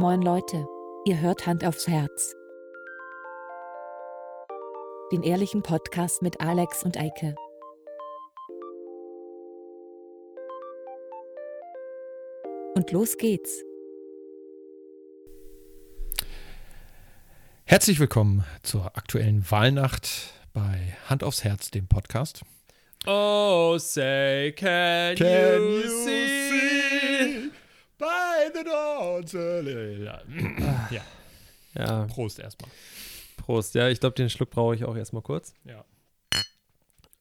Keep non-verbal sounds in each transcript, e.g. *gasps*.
Moin Leute, ihr hört Hand aufs Herz. Den ehrlichen Podcast mit Alex und Eike. Und los geht's. Herzlich willkommen zur aktuellen Wahlnacht bei Hand aufs Herz, dem Podcast. Oh, say, can, Can you, you see? By early Ja, Ja, Prost erstmal. Prost. Ja, ich glaube, den Schluck brauche ich auch erstmal kurz. Ja.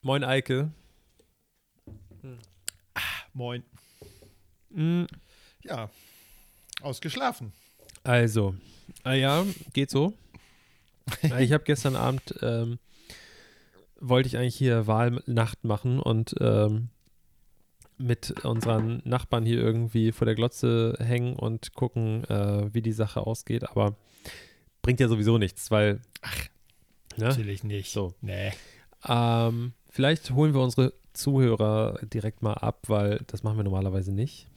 Moin, Eike. Moin. Mm, Ja, ausgeschlafen. Also, ah ja, geht so. *laughs* Ah, ich habe gestern Abend, ähm, wollte ich eigentlich hier Wahlnacht machen und ähm, mit unseren Nachbarn hier irgendwie vor der Glotze hängen und gucken, äh, wie die Sache ausgeht. Aber bringt ja sowieso nichts, weil. Ach, ne? Natürlich nicht. So. Nee. Ähm, vielleicht holen wir unsere Zuhörer direkt mal ab, weil das machen wir normalerweise nicht.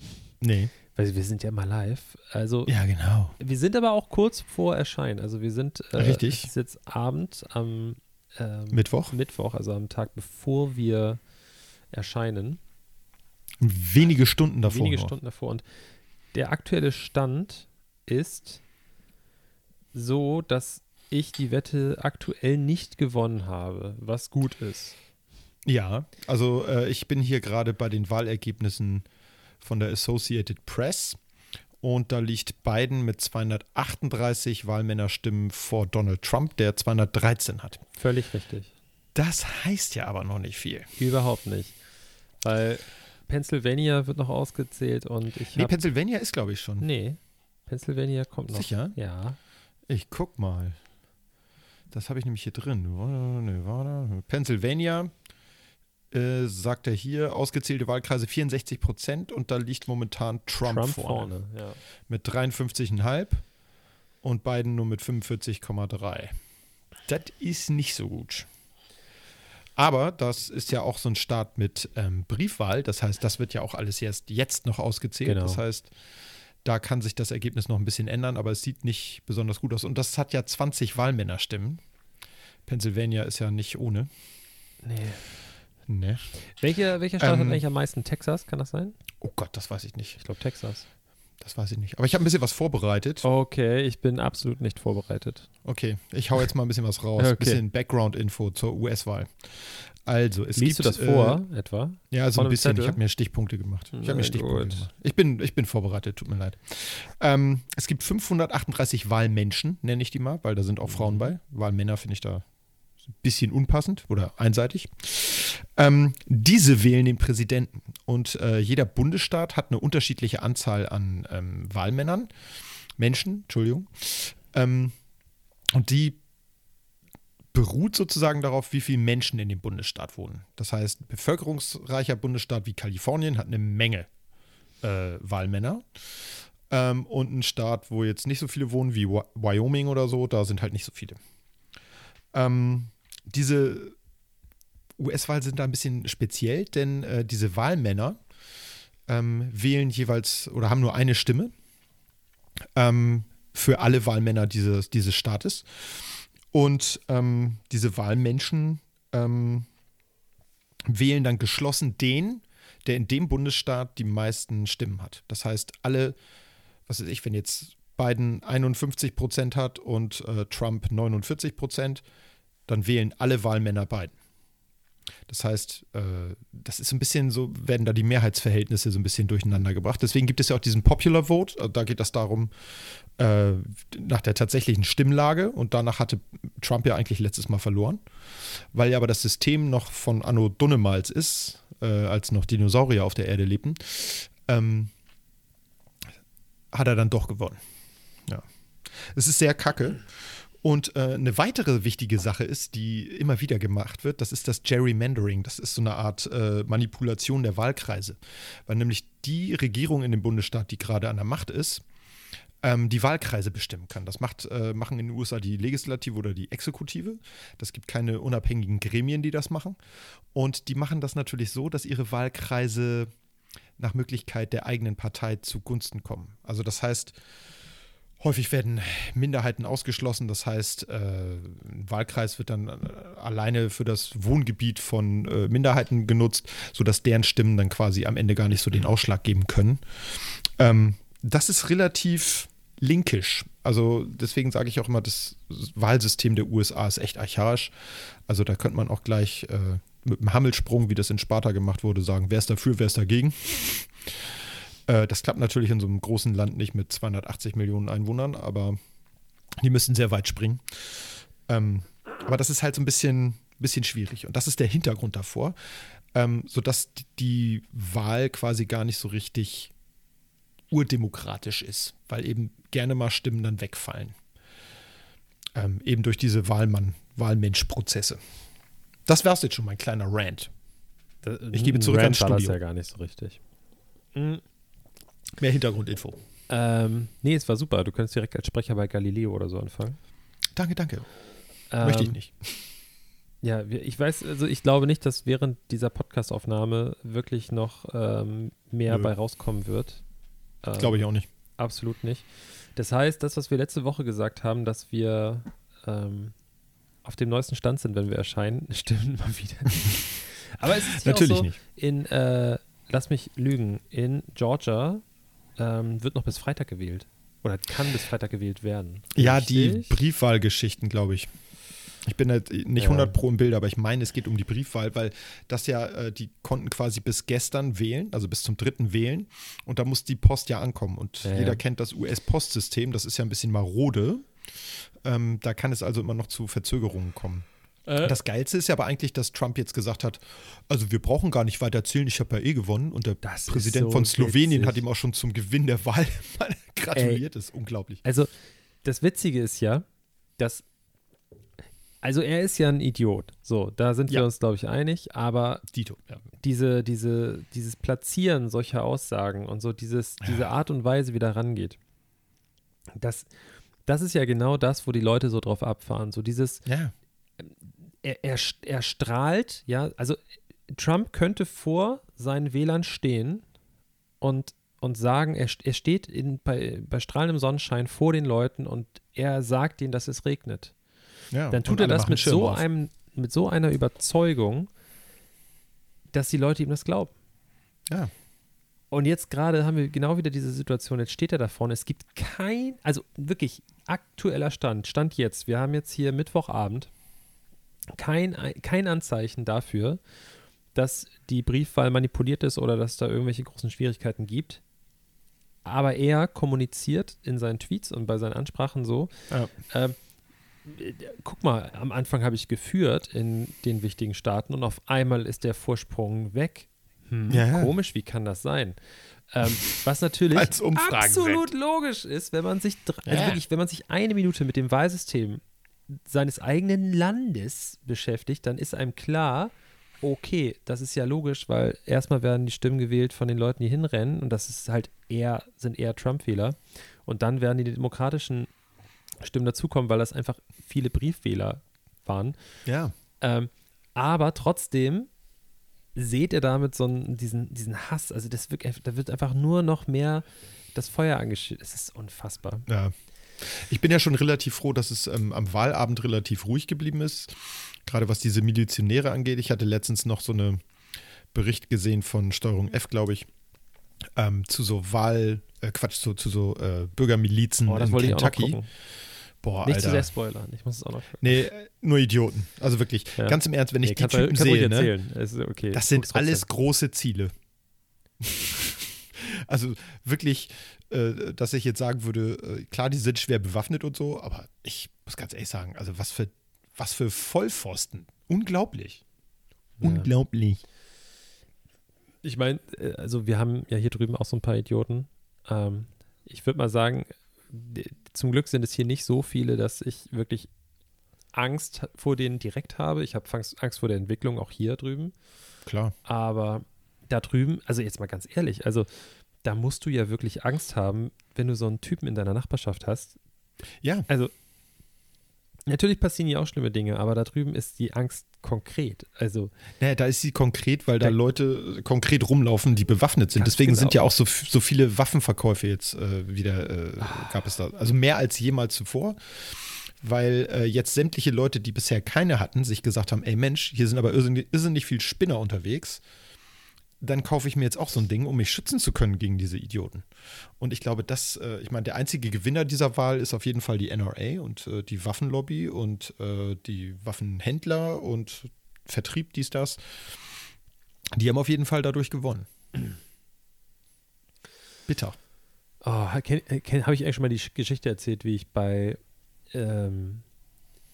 Nee. Weil wir sind ja immer live. Also Ja, genau. wir sind aber auch kurz vor Erscheinen. Also wir sind äh, Richtig. Es ist jetzt Abend am ähm, Mittwoch. Mittwoch, also am Tag bevor wir erscheinen. Wenige Stunden davor. wenige noch. Stunden davor. Und der aktuelle Stand ist so, dass ich die Wette aktuell nicht gewonnen habe, was gut ist. Ja, also äh, ich bin hier gerade bei den Wahlergebnissen von der Associated Press und da liegt Biden mit 238 Wahlmännerstimmen vor Donald Trump, der 213 hat. Völlig richtig. Das heißt ja aber noch nicht viel. Überhaupt nicht. Weil Pennsylvania wird noch ausgezählt und ich Nee. Pennsylvania ist, glaube ich, schon. Nee, Pennsylvania kommt noch. Sicher? Ja. Ich guck mal. Das habe ich nämlich hier drin. Pennsylvania, äh, sagt er hier, ausgezählte Wahlkreise 64 Prozent und da liegt momentan Trump, Trump vorne. vorne. Ja. Mit 53,5 und Biden nur mit 45,3. Das ist nicht so gut. Aber das ist ja auch so ein Start mit ähm, Briefwahl. Das heißt, das wird ja auch alles erst jetzt noch ausgezählt. Genau. Das heißt, da kann sich das Ergebnis noch ein bisschen ändern, aber es sieht nicht besonders gut aus. Und das hat ja 20 Wahlmännerstimmen. Pennsylvania ist ja nicht ohne. Nee. Ne? Welcher, welcher Staat Ähm, hat eigentlich am meisten? Texas, kann das sein? Oh Gott, das weiß ich nicht. Ich glaube Texas. Das weiß ich nicht. Aber ich habe ein bisschen was vorbereitet. Okay, ich bin absolut nicht vorbereitet. Okay, ich hau jetzt mal ein bisschen was raus. Okay. Ein bisschen Background-Info zur US-Wahl. Also, es Liest gibt. du das äh, vor, etwa? Ja, so Von ein bisschen. Zettel? Ich habe mir Stichpunkte gemacht. Ich habe mir Stichpunkte gut. gemacht. Ich bin, ich bin vorbereitet, tut mir leid. Ähm, es gibt 538 Wahlmenschen, nenne ich die mal, weil da sind auch Frauen bei. Wahlmänner finde ich da bisschen unpassend oder einseitig. Ähm, diese wählen den Präsidenten. Und äh, jeder Bundesstaat hat eine unterschiedliche Anzahl an ähm, Wahlmännern, Menschen, Entschuldigung. Ähm, und die beruht sozusagen darauf, wie viele Menschen in dem Bundesstaat wohnen. Das heißt, ein bevölkerungsreicher Bundesstaat wie Kalifornien hat eine Menge äh, Wahlmänner. Ähm, und ein Staat, wo jetzt nicht so viele wohnen, wie Wy- Wyoming oder so, da sind halt nicht so viele. Ähm, diese US-Wahl sind da ein bisschen speziell, denn äh, diese Wahlmänner ähm, wählen jeweils oder haben nur eine Stimme ähm, für alle Wahlmänner dieses, dieses Staates. Und ähm, diese Wahlmenschen ähm, wählen dann geschlossen den, der in dem Bundesstaat die meisten Stimmen hat. Das heißt, alle, was weiß ich, wenn jetzt Biden 51 Prozent hat und äh, Trump 49 Prozent, dann wählen alle Wahlmänner Biden. Das heißt, äh, das ist ein bisschen so, werden da die Mehrheitsverhältnisse so ein bisschen durcheinander gebracht. Deswegen gibt es ja auch diesen Popular Vote. Also Da geht das darum, äh, nach der tatsächlichen Stimmlage. Und danach hatte Trump ja eigentlich letztes Mal verloren. Weil ja aber das System noch von Anno Dunnemals ist, äh, als noch Dinosaurier auf der Erde lebten, ähm, hat er dann doch gewonnen. Ja. Es ist sehr kacke. Und äh, eine weitere wichtige Sache ist, die immer wieder gemacht wird, das ist das Gerrymandering. Das ist so eine Art äh, Manipulation der Wahlkreise. Weil nämlich die Regierung in dem Bundesstaat, die gerade an der Macht ist, ähm, die Wahlkreise bestimmen kann. Das macht, äh, machen in den USA die Legislative oder die Exekutive. Das gibt keine unabhängigen Gremien, die das machen. Und die machen das natürlich so, dass ihre Wahlkreise nach Möglichkeit der eigenen Partei zugunsten kommen. Also das heißt, Häufig werden Minderheiten ausgeschlossen, das heißt, äh, ein Wahlkreis wird dann äh, alleine für das Wohngebiet von äh, Minderheiten genutzt, sodass deren Stimmen dann quasi am Ende gar nicht so den Ausschlag geben können. Ähm, das ist relativ linkisch. Also deswegen sage ich auch immer, das Wahlsystem der USA ist echt archaisch. Also da könnte man auch gleich mit einem Hammelsprung, wie das in Sparta gemacht wurde, sagen, wer ist dafür, wer ist dagegen. Äh, das klappt natürlich in so einem großen Land nicht mit 280 Millionen Einwohnern, aber die müssen sehr weit springen. Ähm, aber das ist halt so ein bisschen, bisschen schwierig. Und das ist der Hintergrund davor, ähm, sodass die Wahl quasi gar nicht so richtig urdemokratisch ist, weil eben gerne mal Stimmen dann wegfallen. Ähm, eben durch diese Wahlmann, Wahlmensch-Prozesse. Das wär's jetzt schon, mein kleiner Rant. Ich gebe zurück ans Studio. Das ja gar nicht so richtig. Mhm. Mehr Hintergrundinfo. Ähm, nee, es war super. Du könntest direkt als Sprecher bei Galileo oder so anfangen. Danke, danke. Ähm, Möchte ich nicht. *laughs* Ja, ich weiß, also ich glaube nicht, dass während dieser Podcastaufnahme wirklich noch ähm, mehr Nö. bei rauskommen wird. Ähm, glaube ich auch nicht. Absolut nicht. Das heißt, das, was wir letzte Woche gesagt haben, dass wir ähm, auf dem neuesten Stand sind, wenn wir erscheinen, *laughs* stimmt mal wieder. Aber es ist natürlich so, nicht. In, äh, lass mich lügen, in Georgia ähm, wird noch bis Freitag gewählt. Oder kann bis Freitag gewählt werden. Ja, Richtig? die Briefwahlgeschichten, glaube ich. Ich bin halt nicht 100 pro im Bild, aber ich meine, es geht um die Briefwahl, weil das ja, äh, die konnten quasi bis gestern wählen, also bis zum dritten wählen. Und da muss die Post ja ankommen. Und ja, jeder ja. kennt das US-Postsystem, das ist ja ein bisschen marode. Ähm, da kann es also immer noch zu Verzögerungen kommen. Äh. Das Geilste ist ja aber eigentlich, dass Trump jetzt gesagt hat, also wir brauchen gar nicht weiter erzählen, ich habe ja eh gewonnen. Und der Präsident so von Slowenien witzig. hat ihm auch schon zum Gewinn der Wahl *laughs* gratuliert. Das ist unglaublich. Also das Witzige ist ja, dass also er ist ja ein Idiot. So, da sind ja. wir uns, glaube ich, einig. Aber Dito, ja. diese, diese, dieses Platzieren solcher Aussagen und so dieses, ja. diese Art und Weise, wie da rangeht, das, das ist ja genau das, wo die Leute so drauf abfahren. So dieses, ja er, er, er strahlt, ja, also Trump könnte vor seinen Wählern stehen und, und sagen, er, er steht in, bei, bei strahlendem Sonnenschein vor den Leuten und er sagt ihnen, dass es regnet. Ja, Dann tut er das mit so, einem, mit so einer Überzeugung, dass die Leute ihm das glauben. Ja. Und jetzt gerade haben wir genau wieder diese Situation, jetzt steht er da vorne, es gibt kein, also wirklich aktueller Stand, Stand jetzt, wir haben jetzt hier Mittwochabend, kein, kein Anzeichen dafür, dass die Briefwahl manipuliert ist oder dass da irgendwelche großen Schwierigkeiten gibt. Aber er kommuniziert in seinen Tweets und bei seinen Ansprachen so. Ja. Äh, guck mal, am Anfang habe ich geführt in den wichtigen Staaten und auf einmal ist der Vorsprung weg. Hm, ja, ja. Komisch, wie kann das sein? Ähm, was natürlich absolut weg. logisch ist, wenn man sich also wirklich, wenn man sich eine Minute mit dem Wahlsystem seines eigenen Landes beschäftigt, dann ist einem klar, okay, das ist ja logisch, weil erstmal werden die Stimmen gewählt von den Leuten, die hinrennen und das ist halt eher, sind eher Trump-Wähler. Und dann werden die demokratischen Stimmen dazukommen, weil das einfach viele Briefwähler waren. Ja. Ähm, aber trotzdem seht ihr damit so einen, diesen, diesen Hass. Also das wird, da wird einfach nur noch mehr das Feuer angeschüttet. Es ist unfassbar. Ja. Ich bin ja schon relativ froh, dass es ähm, am Wahlabend relativ ruhig geblieben ist. Gerade was diese Milizionäre angeht. Ich hatte letztens noch so einen Bericht gesehen von Steuerung F, glaube ich, ähm, zu so Wahl, äh, Quatsch, zu, zu so äh, Bürgermilizen oh, in Kentucky. Boah, Nicht Alter. zu sehr spoilern, ich muss es auch noch. Nee, nur Idioten. Also wirklich, ja. ganz im Ernst, wenn ich nee, die Typen sehe, ne, okay. das sind alles große Ziele. *laughs* also wirklich äh, dass ich jetzt sagen würde, äh, klar, die sind schwer bewaffnet und so, aber ich muss ganz ehrlich sagen, also was für, was für Vollpfosten. Unglaublich. Ja. Unglaublich. Ich meine, äh, also wir haben ja hier drüben auch so ein paar Idioten. Ähm, ich würde mal sagen, zum Glück sind es hier nicht so viele, dass ich wirklich Angst vor denen direkt habe. Ich habe Angst vor der Entwicklung auch hier drüben. Klar. Aber da drüben, also jetzt mal ganz ehrlich, also da musst du ja wirklich Angst haben, wenn du so einen Typen in deiner Nachbarschaft hast. Ja. Also, Natürlich passieren hier auch schlimme Dinge, aber da drüben ist die Angst konkret. Also Naja, da ist sie konkret, weil da, Da- Leute konkret rumlaufen, die bewaffnet sind. Deswegen sind genau. ja auch so, so viele Waffenverkäufe jetzt äh, wieder, äh, gab es da. Also mehr als jemals zuvor. Weil äh, jetzt sämtliche Leute, die bisher keine hatten, sich gesagt haben, ey Mensch, hier sind aber irrsinnig, irrsinnig viel Spinner unterwegs. Dann kaufe ich mir jetzt auch so ein Ding, um mich schützen zu können gegen diese Idioten. Und ich glaube, das, äh, ich meine, der einzige Gewinner dieser Wahl ist auf jeden Fall die NRA und äh, die Waffenlobby und äh, die Waffenhändler und Vertrieb, dies, das. Die haben auf jeden Fall dadurch gewonnen. *clears throat* Bitter. Oh, Habe ich eigentlich schon mal die Sch- Geschichte erzählt, wie ich bei ähm,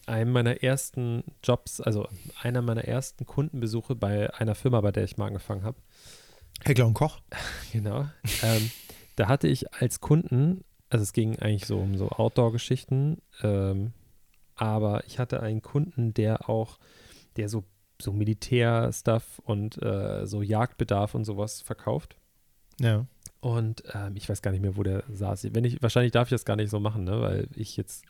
einem meiner ersten Jobs, also einer meiner ersten Kundenbesuche bei einer Firma, bei der ich mal angefangen habe, Heckler und Koch. *laughs* genau, ähm, da hatte ich als Kunden, also es ging eigentlich so um so Outdoor-Geschichten, ähm, aber ich hatte einen Kunden, der auch, der so, so Militär-Stuff und äh, so Jagdbedarf und sowas verkauft. Ja. Und ähm, ich weiß gar nicht mehr, wo der saß. Wenn ich, wahrscheinlich darf ich das gar nicht so machen, ne? Weil ich jetzt.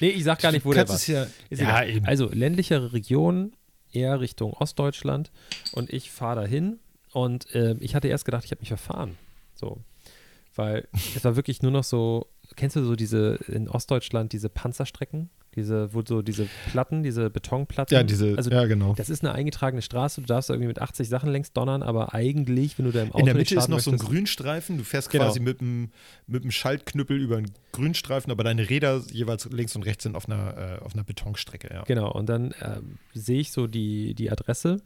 Nee, ich sag gar nicht, wo der war. ja, Ist ja, eben. Also ländlichere Region, eher Richtung Ostdeutschland. Und ich fahre dahin und ähm, ich hatte erst gedacht, ich habe mich verfahren. So. Weil es war wirklich nur noch so, kennst du so diese in Ostdeutschland, diese Panzerstrecken? Diese, wo so diese Platten, diese Betonplatten. ja, diese, also ja, genau. das ist eine eingetragene Straße, du darfst da irgendwie mit 80 Sachen längs donnern, aber eigentlich, wenn du da im Auto In der Mitte ist noch so ein möchtest- Grünstreifen. Du fährst Genau. quasi mit dem, mit dem Schaltknüppel über einen Grünstreifen, aber deine Räder jeweils links und rechts sind auf einer, äh, auf einer Betonstrecke. Ja. Genau, und dann ähm, sehe ich so die, die Adresse.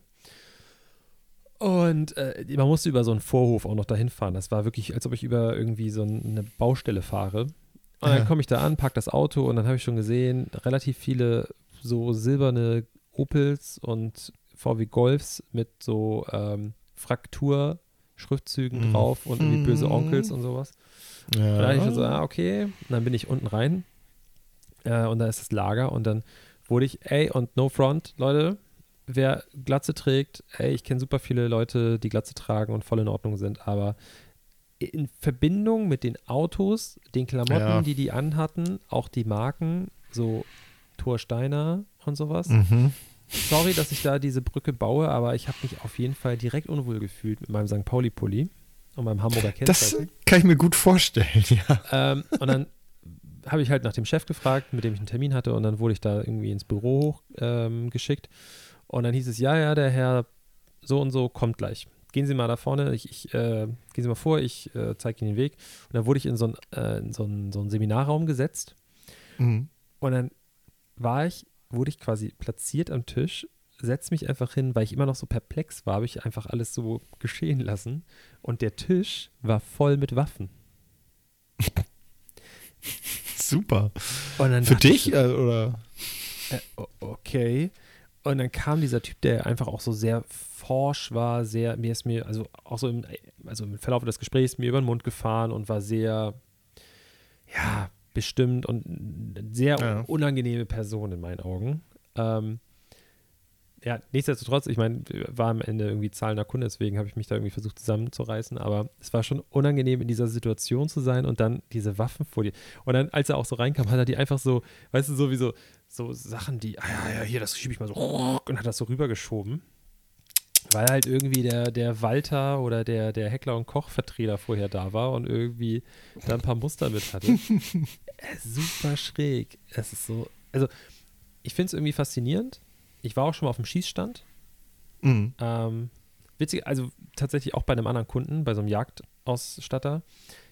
Und äh, man musste über so einen Vorhof auch noch dahin fahren. Das war wirklich, als ob ich über irgendwie so ein- eine Baustelle fahre. Und dann komme ich da an, park das Auto und dann habe ich schon gesehen, relativ viele so silberne Opels und VW Golfs mit so ähm, Fraktur-Schriftzügen Mhm. drauf und irgendwie böse Mhm. Onkels und sowas. Ja. Und dann dachte ich schon so, ah, okay. Und dann bin ich unten rein äh, und da ist das Lager und dann wurde ich, ey, und no front, Leute, wer Glatze trägt, ey, ich kenne super viele Leute, die Glatze tragen und voll in Ordnung sind, aber in Verbindung mit den Autos, den Klamotten, Ja. die die anhatten, auch die Marken, so Thor Steiner und sowas. Mhm. Sorry, dass ich da diese Brücke baue, aber ich habe mich auf jeden Fall direkt unwohl gefühlt mit meinem St. Pauli-Pulli und meinem Hamburger Das Kennzeichen. kann ich mir gut vorstellen, ja. Ähm, und dann habe ich halt nach dem Chef gefragt, mit dem ich einen Termin hatte, und dann wurde ich da irgendwie ins Büro hoch, ähm, geschickt. Und dann hieß es, ja, ja, der Herr so und so kommt gleich. Gehen Sie mal da vorne, ich, ich äh, gehen Sie mal vor, ich äh, zeige Ihnen den Weg. Und dann wurde ich in so einen äh, so so Seminarraum gesetzt. Mhm. Und dann war ich, wurde ich quasi platziert am Tisch, setz mich einfach hin, weil ich immer noch so perplex war, habe ich einfach alles so geschehen lassen. Und der Tisch war voll mit Waffen. *laughs* Super. Für dich äh, oder? Äh, okay. Und dann kam dieser Typ, der einfach auch so sehr forsch war, sehr, mir ist mir, also auch so im, also im Verlauf des Gesprächs mir über den Mund gefahren und war sehr, ja, bestimmt und eine sehr Ja. unangenehme Person in meinen Augen. Ähm, ja, nichtsdestotrotz, ich meine, war am Ende irgendwie zahlender Kunde, deswegen habe ich mich da irgendwie versucht zusammenzureißen, aber es war schon unangenehm, in dieser Situation zu sein und dann diese Waffen vor dir. Und dann, als er auch so reinkam, hat er die einfach so, weißt du, so wie so, so Sachen, die, ah ja, ja, hier, das schiebe ich mal so und hat das so rübergeschoben. Weil halt irgendwie der, der Walter oder der, der Heckler und Koch-Vertreter vorher da war und irgendwie da ein paar Muster mit hatte. *laughs* Äh, Super schräg. Es ist so, also ich finde es irgendwie faszinierend. Ich war auch schon mal auf dem Schießstand. Mhm. Ähm, witzig, also tatsächlich auch bei einem anderen Kunden, bei so einem Jagdausstatter.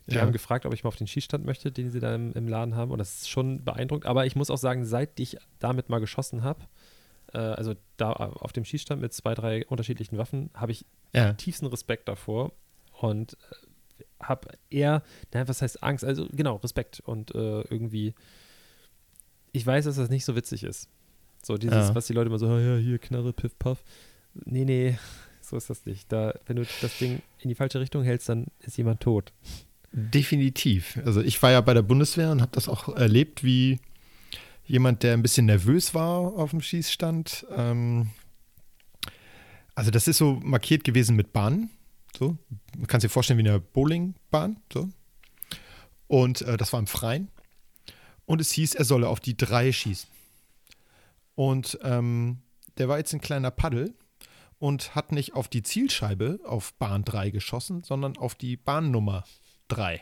Die Ja. haben gefragt, ob ich mal auf den Schießstand möchte, den sie da im, im Laden haben. Und das ist schon beeindruckend. Aber ich muss auch sagen, seit ich damit mal geschossen habe, äh, also da auf dem Schießstand mit zwei, drei unterschiedlichen Waffen, habe ich Ja. tiefsten Respekt davor und äh, habe eher, nein, was heißt Angst? Also genau, Respekt und äh, irgendwie, ich weiß, dass das nicht so witzig ist. So dieses, Ja. was die Leute immer so, "Ah ja, hier, Knarre, Piff, Puff. Nee, nee, *laughs* so ist das nicht. Da, wenn du das Ding in die falsche Richtung hältst, dann ist jemand tot. Definitiv. Also ich war ja bei der Bundeswehr und habe das auch erlebt, wie jemand, der ein bisschen nervös war auf dem Schießstand. Ähm, also das ist so markiert gewesen mit Bahnen. So, man kann sich vorstellen wie eine Bowlingbahn. So. Und äh, das war im Freien. Und es hieß, er solle auf die drei schießen. Und ähm, der war jetzt ein kleiner Paddel und hat nicht auf die Zielscheibe auf Bahn 3 geschossen, sondern auf die Bahnnummer 3.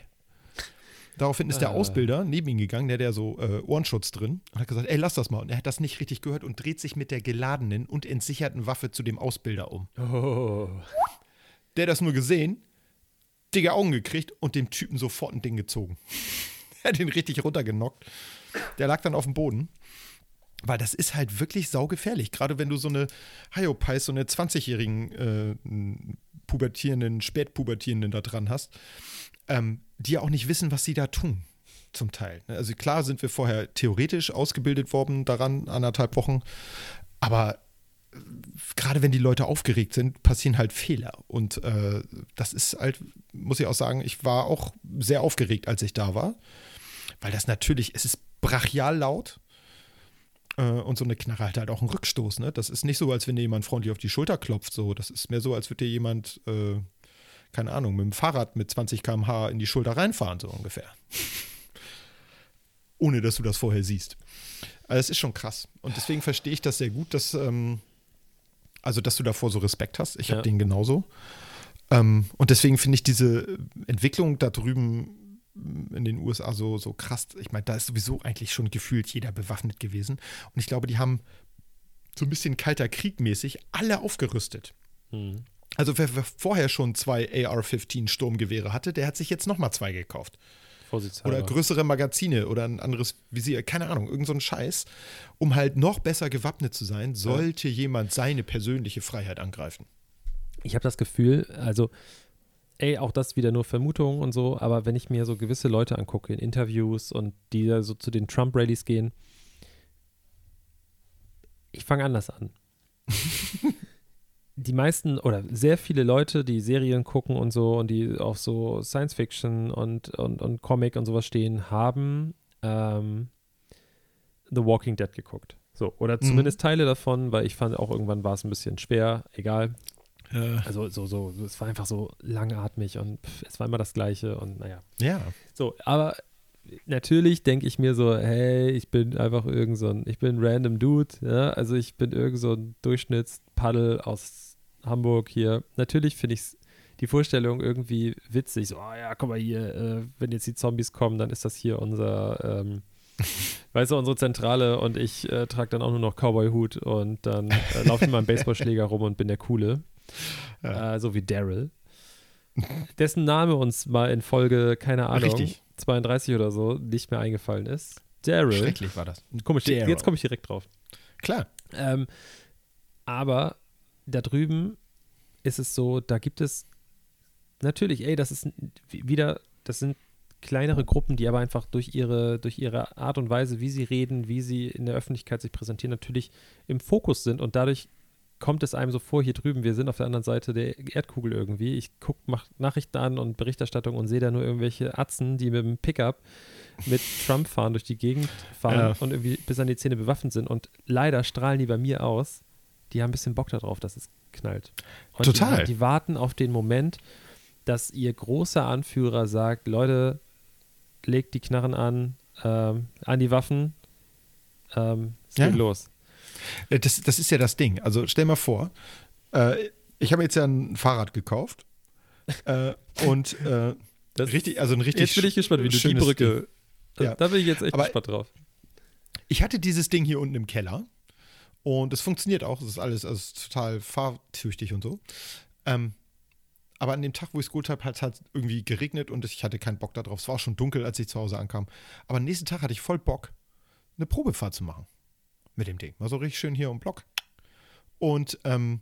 Daraufhin ist der Ah. Ausbilder neben ihn gegangen, der hat ja so äh, Ohrenschutz drin, und hat gesagt, ey, lass das mal. Und er hat das nicht richtig gehört und dreht sich mit der geladenen und entsicherten Waffe zu dem Ausbilder um. Oh. Der hat das nur gesehen, dicke Augen gekriegt und dem Typen sofort ein Ding gezogen. *laughs* er hat ihn richtig runtergenockt. Der lag dann auf dem Boden. Weil das ist halt wirklich saugefährlich. Gerade wenn du so eine Hyopies, so eine 20-jährigen äh, pubertierenden, spätpubertierenden da dran hast, ähm, die auch nicht wissen, was sie da tun. Zum Teil. ne? Also klar sind wir vorher theoretisch ausgebildet worden daran, anderthalb Wochen. Aber äh, gerade wenn die Leute aufgeregt sind, passieren halt Fehler. Und äh, das ist halt, muss ich auch sagen, ich war auch sehr aufgeregt, als ich da war. Weil das natürlich, es ist brachial laut. Äh, und so eine Knarre hat halt auch einen Rückstoß. Ne? Das ist nicht so, als wenn dir jemand freundlich auf die Schulter klopft. So. Das ist mehr so, als würde dir jemand, äh, keine Ahnung, mit dem Fahrrad mit 20 km/h in die Schulter reinfahren, so ungefähr. *laughs* Ohne dass du das vorher siehst. Also es ist schon krass. Und deswegen verstehe ich das sehr gut, dass, ähm, also, dass du davor so Respekt hast. Ich Ja. habe den genauso. Ähm, und deswegen finde ich diese Entwicklung da drüben in den USA so, so krass. Ich meine, da ist sowieso eigentlich schon gefühlt jeder bewaffnet gewesen. Und ich glaube, die haben so ein bisschen kalter Krieg mäßig alle aufgerüstet. Hm. Also wer, wer vorher schon zwei AR-15 Sturmgewehre hatte, der hat sich jetzt nochmal zwei gekauft. Oder größere Magazine oder ein anderes Visier, keine Ahnung, irgend so ein Scheiß, um halt noch besser gewappnet zu sein, sollte jemand seine persönliche Freiheit angreifen. Ich habe das Gefühl, also, ey, auch das wieder nur Vermutungen und so, aber wenn ich mir so gewisse Leute angucke in Interviews und die da so zu den Trump-Rallies gehen, ich fange anders an. *laughs* die meisten oder sehr viele Leute, die Serien gucken und so und die auf so Science Fiction und, und, und Comic und sowas stehen, haben ähm, The Walking Dead geguckt. So, oder Mhm. zumindest Teile davon, weil ich fand auch irgendwann war es ein bisschen schwer, egal. Also so, so, es war einfach so langatmig und pff, es war immer das Gleiche und naja. ja. So, aber natürlich denke ich mir so, hey, ich bin einfach irgend so ein, ich bin ein random Dude, ja, also ich bin irgend so ein Durchschnittspaddel aus Hamburg hier. Natürlich finde ich die Vorstellung irgendwie witzig, so, oh ja, guck mal hier, äh, wenn jetzt die Zombies kommen, dann ist das hier unser, ähm, *laughs* weißt du, unsere Zentrale und ich äh, trage dann auch nur noch Cowboy-Hut und dann äh, laufe ich mit meinem Baseballschläger rum und bin der Coole. Ja. Äh, so wie Daryl. Dessen Name uns mal in Folge, keine Ahnung, Richtig. 32 oder so, nicht mehr eingefallen ist. Daryl. Schrecklich war das. Komisch, Daryl. jetzt komme ich direkt drauf. Klar. Ähm, aber da drüben ist es so, da gibt es natürlich, ey, das ist wieder, das sind kleinere Gruppen, die aber einfach durch ihre, durch ihre Art und Weise, wie sie reden, wie sie in der Öffentlichkeit sich präsentieren, natürlich im Fokus sind und dadurch kommt es einem so vor, hier drüben, wir sind auf der anderen Seite der Erdkugel irgendwie. Ich gucke, mache Nachrichten an und Berichterstattung und sehe da nur irgendwelche Atzen, die mit dem Pickup mit Trump fahren, durch die Gegend fahren Ja. und irgendwie bis an die Zähne bewaffnet sind. Und leider strahlen die bei mir aus. Die haben ein bisschen Bock darauf, dass es knallt. Und Total. Die, die warten auf den Moment, dass ihr großer Anführer sagt, Leute, legt die Knarren an, ähm, an die Waffen, ähm, es Ja. geht los. Äh, Das, das ist ja das Ding. Also stell mal vor, äh, ich habe jetzt ja ein Fahrrad gekauft äh, und äh, *laughs* Das- richtig, also ein richtig Jetzt bin ich gespannt, wie du die Brücke. Ding. Ja. Da bin ich jetzt echt Aber- gespannt drauf. Ich hatte dieses Ding hier unten im Keller und es funktioniert auch. Es ist alles also ist total fahrtüchtig und so. Ähm, aber an dem Tag, wo ich es geholt habe, hat es halt irgendwie geregnet und ich hatte keinen Bock darauf. Es war schon dunkel, als ich zu Hause ankam. Aber am nächsten Tag hatte ich voll Bock, eine Probefahrt zu machen mit dem Ding. War so richtig schön hier im Block. Und ähm,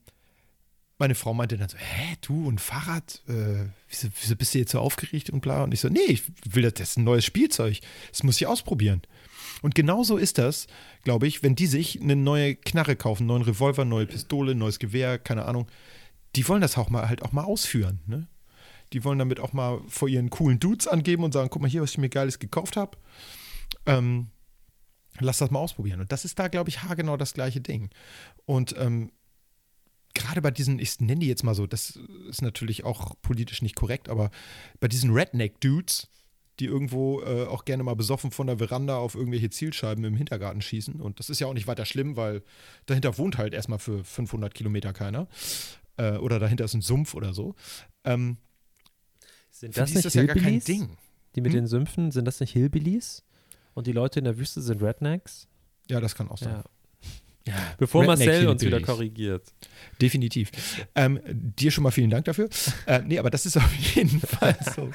meine Frau meinte dann so, hä, du und Fahrrad, äh, wieso, wieso bist du jetzt so aufgeregt und bla? Und ich so, nee, ich will das, das ist ein neues Spielzeug. Das muss ich ausprobieren. Und genauso ist das, glaube ich, wenn die sich eine neue Knarre kaufen, neuen Revolver, neue Pistole, neues Gewehr, keine Ahnung. Die wollen das auch mal halt auch mal ausführen, ne? Die wollen damit auch mal vor ihren coolen Dudes angeben und sagen, guck mal hier, was ich mir Geiles gekauft habe. Ähm, lass das mal ausprobieren. Und das ist da, glaube ich, haargenau das gleiche Ding. Und ähm, gerade bei diesen, ich nenne die jetzt mal so, das ist natürlich auch politisch nicht korrekt, aber bei diesen Redneck-Dudes, die irgendwo äh, auch gerne mal besoffen von der Veranda auf irgendwelche Zielscheiben im Hintergarten schießen. Und das ist ja auch nicht weiter schlimm, weil dahinter wohnt halt erstmal für 500 Kilometer keiner. Äh, oder dahinter ist ein Sumpf oder so. Ähm, Sind das die nicht ist das ja gar kein? Ding. Die mit Hm? den Sümpfen, sind das nicht Hillbillies? Und die Leute in der Wüste sind Rednecks? Ja, das kann auch sein. Ja. Ja. Bevor Redneck Marcel uns wieder korrigiert. Definitiv. Ähm, dir schon mal vielen Dank dafür. *laughs* Äh, nee, aber das ist auf jeden Fall so,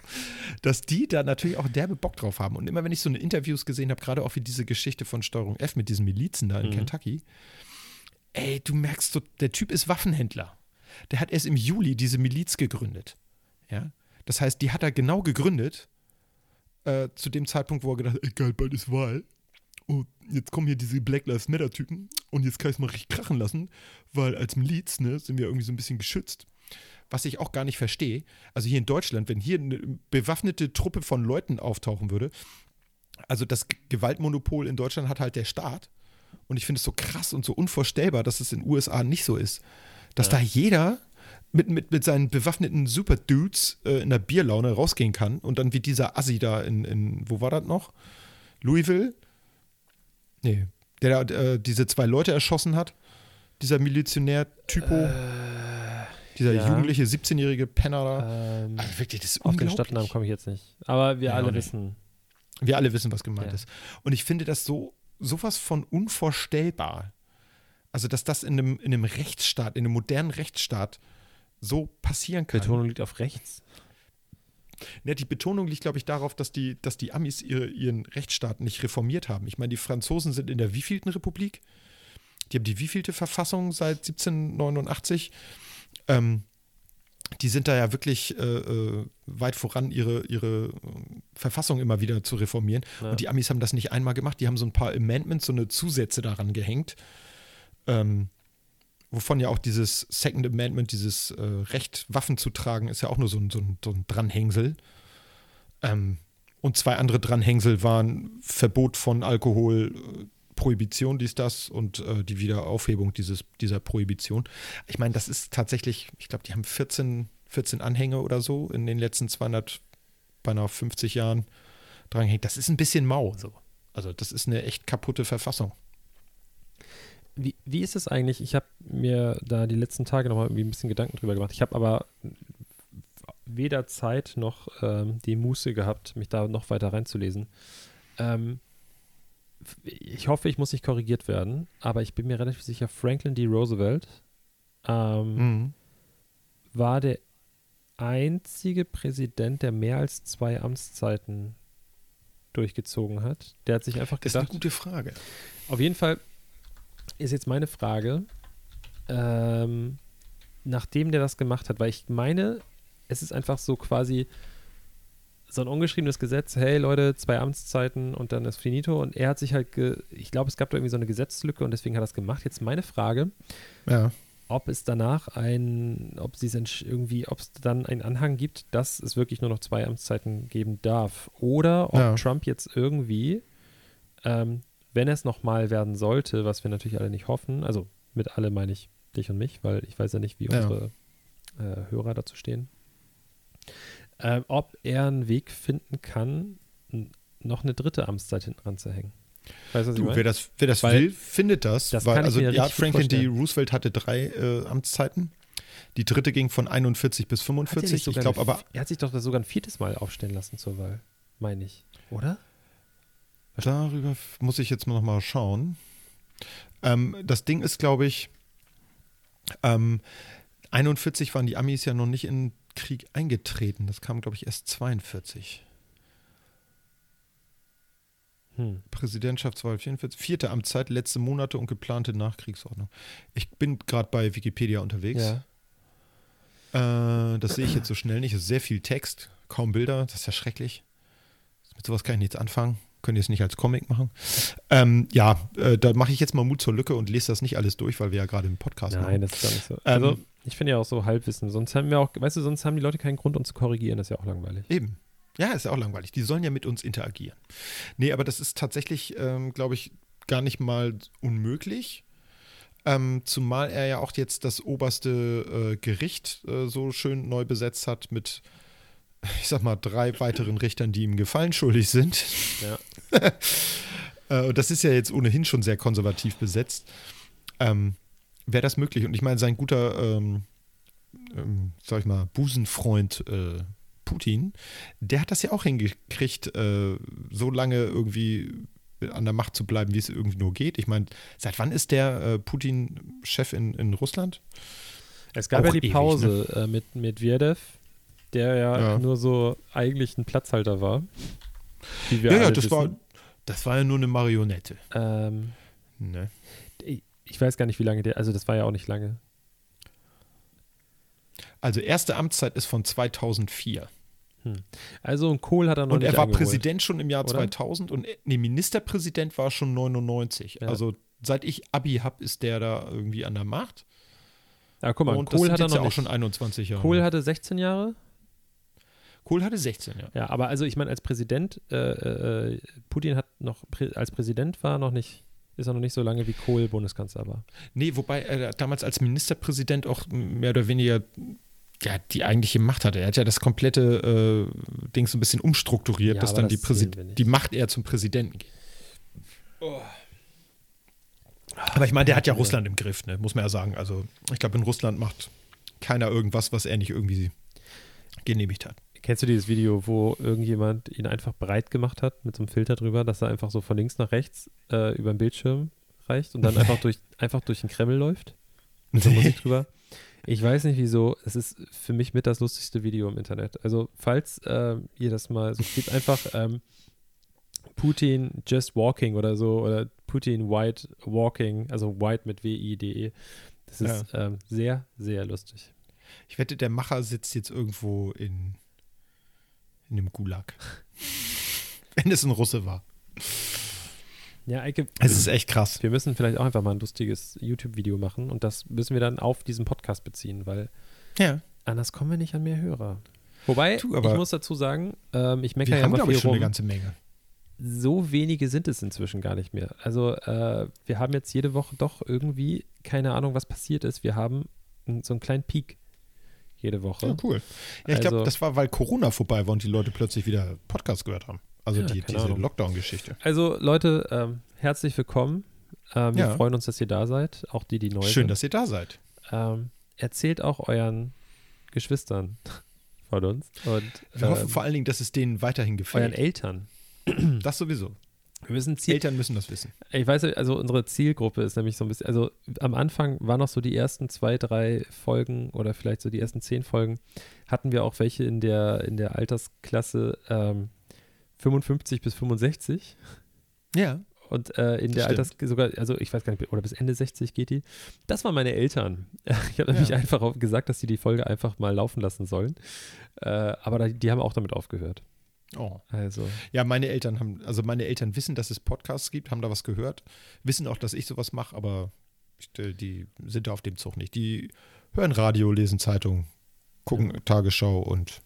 dass die da natürlich auch derbe Bock drauf haben. Und immer wenn ich so eine Interviews gesehen habe, gerade auch wie diese Geschichte von Steuerung F mit diesen Milizen da in Mhm. Kentucky, ey, du merkst so, der Typ ist Waffenhändler. Der hat erst im Juli diese Miliz gegründet. Ja. Das heißt, die hat er genau gegründet, äh, zu dem Zeitpunkt, wo er gedacht hat, ey, geil, bald ist Wahl. Und jetzt kommen hier diese Black Lives Matter-Typen und jetzt kann ich es mal richtig krachen lassen, weil als Miliz ne, sind wir irgendwie so ein bisschen geschützt. Was ich auch gar nicht verstehe. Also hier in Deutschland, wenn hier eine bewaffnete Truppe von Leuten auftauchen würde, also das Gewaltmonopol in Deutschland hat halt der Staat. Und ich finde es so krass und so unvorstellbar, dass es in den USA nicht so ist. Dass Ja. da jeder mit, mit, mit seinen bewaffneten Super-Dudes äh, in der Bierlaune rausgehen kann und dann wie dieser Assi da in, in wo war das noch? Louisville? Nee, der da äh, diese zwei Leute erschossen hat. Dieser Milizionär-Typo. dieser Äh, ja. jugendliche 17-jährige Penner da. Ähm, Also wirklich, das ist auf den. Stadtnamen komme ich jetzt nicht. Aber wir Ja, alle wissen. Wir alle wissen, was gemeint Ja. ist. Und ich finde das so sowas von unvorstellbar. Also, dass das in einem, in einem Rechtsstaat, in einem modernen Rechtsstaat so passieren kann. Betonung liegt auf rechts. Ja, die Betonung liegt, glaube ich, darauf, dass die, dass die Amis ihre, ihren Rechtsstaat nicht reformiert haben. Ich meine, die Franzosen sind in der wievielten Republik? Die haben die wievielte Verfassung seit 1789? Ähm, die sind da ja wirklich äh, äh, weit voran, ihre, ihre äh, Verfassung immer wieder zu reformieren. Ja. Und die Amis haben das nicht einmal gemacht. Die haben so ein paar Amendments, so eine Zusätze daran gehängt. Ähm, wovon ja auch dieses Second Amendment, dieses äh, Recht, Waffen zu tragen, ist ja auch nur so ein, so ein, so ein Dranhängsel. Ähm, und zwei andere Dranhängsel waren Verbot von Alkohol, äh, Prohibition, dies, das und äh, die Wiederaufhebung dieses, dieser Prohibition. Ich meine, das ist tatsächlich, ich glaube, die haben 14, 14 Anhänge oder so in den letzten 200, beinahe 50 Jahren drangehängt. Das ist ein bisschen mau so. Also das ist eine echt kaputte Verfassung. Wie, wie ist es eigentlich? Ich habe mir da die letzten Tage nochmal irgendwie ein bisschen Gedanken drüber gemacht. Ich habe aber weder Zeit noch ähm, die Muße gehabt, mich da noch weiter reinzulesen. Ähm, ich hoffe, ich muss nicht korrigiert werden, aber ich bin mir relativ sicher, Franklin D. Roosevelt ähm, Mhm. war der einzige Präsident, der mehr als zwei Amtszeiten durchgezogen hat. Der hat sich einfach Das ist eine gedacht, gute Frage. auf jeden Fall ist jetzt meine Frage, ähm, nachdem der das gemacht hat, weil ich meine, es ist einfach so quasi so ein ungeschriebenes Gesetz, hey Leute, zwei Amtszeiten und dann ist finito und er hat sich halt, ge ich glaube, es gab da irgendwie so eine Gesetzeslücke und deswegen hat er das gemacht. Jetzt meine Frage, Ja. ob es danach ein, ob sie es irgendwie, ob es dann einen Anhang gibt, dass es wirklich nur noch zwei Amtszeiten geben darf. Oder ob Ja. Trump jetzt irgendwie, ähm, wenn es nochmal werden sollte, was wir natürlich alle nicht hoffen, also mit alle meine ich dich und mich, weil ich weiß ja nicht, wie Ja. unsere äh, Hörer dazu stehen, ähm, ob er einen Weg finden kann, noch eine dritte Amtszeit hinten ranzuhängen. Weißt du, wer das, wer das Weil- will, findet das. Das weil, also ja, Franklin D. Roosevelt hatte drei äh, Amtszeiten. Die dritte ging von 41 bis Hat er 45. nicht Ich glaube aber, Er hat sich doch sogar ein viertes Mal aufstellen lassen zur Wahl, meine ich. Oder? Darüber muss ich jetzt noch mal schauen. Ähm, das Ding ist, glaube ich, ähm, 41 waren die Amis ja noch nicht in den Krieg eingetreten. Das kam, glaube ich, erst 42. Hm. Präsidentschaftswahl 44, vierte Amtszeit, letzte Monate und geplante Nachkriegsordnung. Ich bin gerade bei Wikipedia unterwegs. Ja. Äh, das sehe ich jetzt so schnell nicht. Es ist sehr viel Text, kaum Bilder. Das ist ja schrecklich. Mit sowas kann ich nichts anfangen. Ihr es nicht als Comic machen? Ähm, ja, äh, da mache ich jetzt mal Mut zur Lücke und lese das nicht alles durch, weil wir ja gerade im Podcast Nein, machen. das ist gar nicht so. Ähm, Also, ich finde ja auch so Halbwissen. Sonst haben wir auch, weißt du, sonst haben die Leute keinen Grund, uns zu korrigieren. Das ist ja auch langweilig. Eben. Ja, ist ja auch langweilig. Die sollen ja mit uns interagieren. Nee, aber das ist tatsächlich, ähm, glaube ich, gar nicht mal unmöglich. Ähm, zumal er ja auch jetzt das oberste äh, Gericht äh, so schön neu besetzt hat mit ich sag mal, drei weiteren Richtern, die ihm Gefallen schuldig sind. Ja. *laughs* Äh, und das ist ja jetzt ohnehin schon sehr konservativ besetzt. Ähm, Wäre das möglich? Und ich meine, sein guter, ähm, ähm, sag ich mal, Busenfreund äh, Putin, der hat das ja auch hingekriegt, äh, so lange irgendwie an der Macht zu bleiben, wie es irgendwie nur geht. Ich meine, seit wann ist der äh, Putin Chef in, in Russland? Es gab Auch ja die ewig, Pause äh, mit Medvedev, der ja, Ja. nur so eigentlich ein Platzhalter war. Wie wir Ja, ja, das war, das war ja nur eine Marionette. Ähm, Ne? ich, weiß gar nicht, wie lange der, also das war ja auch nicht lange. Also erste Amtszeit ist von 2004. Also ein Kohl hat er noch Und nicht er war eingeholt. Präsident schon im Jahr oder? 2000 und nee, Ministerpräsident war schon 99. Ja. Also seit ich Abi habe, ist der da irgendwie an der Macht. Ja, guck mal, und Kohl das hat er noch auch nicht. schon 21 Jahre. Kohl hatte 16 Jahre. Kohl hatte 16, ja. Ja, aber also ich meine, als Präsident, äh, äh, Putin hat noch, als Präsident war noch nicht, ist er noch nicht so lange wie Kohl Bundeskanzler war. Nee, wobei er damals als Ministerpräsident auch mehr oder weniger ja, die eigentliche Macht hatte. Er hat ja das komplette äh, Ding so ein bisschen umstrukturiert, Ja, dass dann die, das nicht. die Macht eher zum Präsidenten geht. Aber ich meine, der hat ja Ja. Russland im Griff, ne? muss man ja sagen. Also ich glaube, in Russland macht keiner irgendwas, was er nicht irgendwie genehmigt hat. Kennst du dieses Video, wo irgendjemand ihn einfach breit gemacht hat mit so einem Filter drüber, dass er einfach so von links nach rechts äh, über den Bildschirm reicht und dann *laughs* einfach durch, einfach durch den Kreml läuft? Mit so Musik drüber? Ich weiß nicht wieso, es ist für mich mit das lustigste Video im Internet. Also, falls äh, ihr das mal so gebt, einfach ähm, Putin just walking oder so oder Putin white walking, also white mit W-I-D-E. Das ist ähm, sehr, sehr lustig. Ich wette, der Macher sitzt jetzt irgendwo in, in dem Gulag. *laughs* Wenn es ein Russe war. Ja, Eike, Es ist echt krass. Wir müssen vielleicht auch einfach mal ein lustiges YouTube-Video machen und das müssen wir dann auf diesen Podcast beziehen, weil Ja. anders kommen wir nicht an mehr Hörer. Wobei, Du, ich muss dazu sagen, ähm, ich meckere ja haben, viel ich, schon eine rum. ganze Menge. So wenige sind es inzwischen gar nicht mehr. Also äh, wir haben jetzt jede Woche doch irgendwie, keine Ahnung, was passiert ist. Wir haben so einen kleinen Peak jede Woche. Ja, cool. Ja, ich glaube, Also- das war, weil Corona vorbei war und die Leute plötzlich wieder Podcast gehört haben. Also Ja, die, diese. Lockdown-Geschichte. Also Leute, ähm, herzlich willkommen. Ähm, wir Ja. freuen uns, dass ihr da seid, auch die, die neu Schön, sind. dass ihr da seid. ähm, erzählt auch euren Geschwistern von uns und Wir hoffen ähm, vor allen Dingen, dass es denen weiterhin euren gefällt. Eltern. Das sowieso. Wir müssen Ziel, Eltern müssen das wissen. ich weiß, also unsere Zielgruppe ist nämlich so ein bisschen, also am Anfang waren noch so die ersten zwei, drei Folgen oder vielleicht so die ersten zehn Folgen, hatten wir auch welche in der, in der Altersklasse ähm, 55 bis 65 Ja. und äh, in der. Alters, sogar, also ich weiß gar nicht, oder bis Ende 60 geht die. Das waren meine Eltern. *laughs* Ich habe nämlich Ja. einfach gesagt, dass sie die Folge einfach mal laufen lassen sollen. Äh, aber die haben auch damit aufgehört. Oh. Also, Ja, meine Eltern haben, also meine Eltern wissen, dass es Podcasts gibt, haben da was gehört, wissen auch, dass ich sowas mache, aber äh, die sind da auf dem Zug nicht. Die hören Radio, lesen Zeitung, gucken Tagesschau und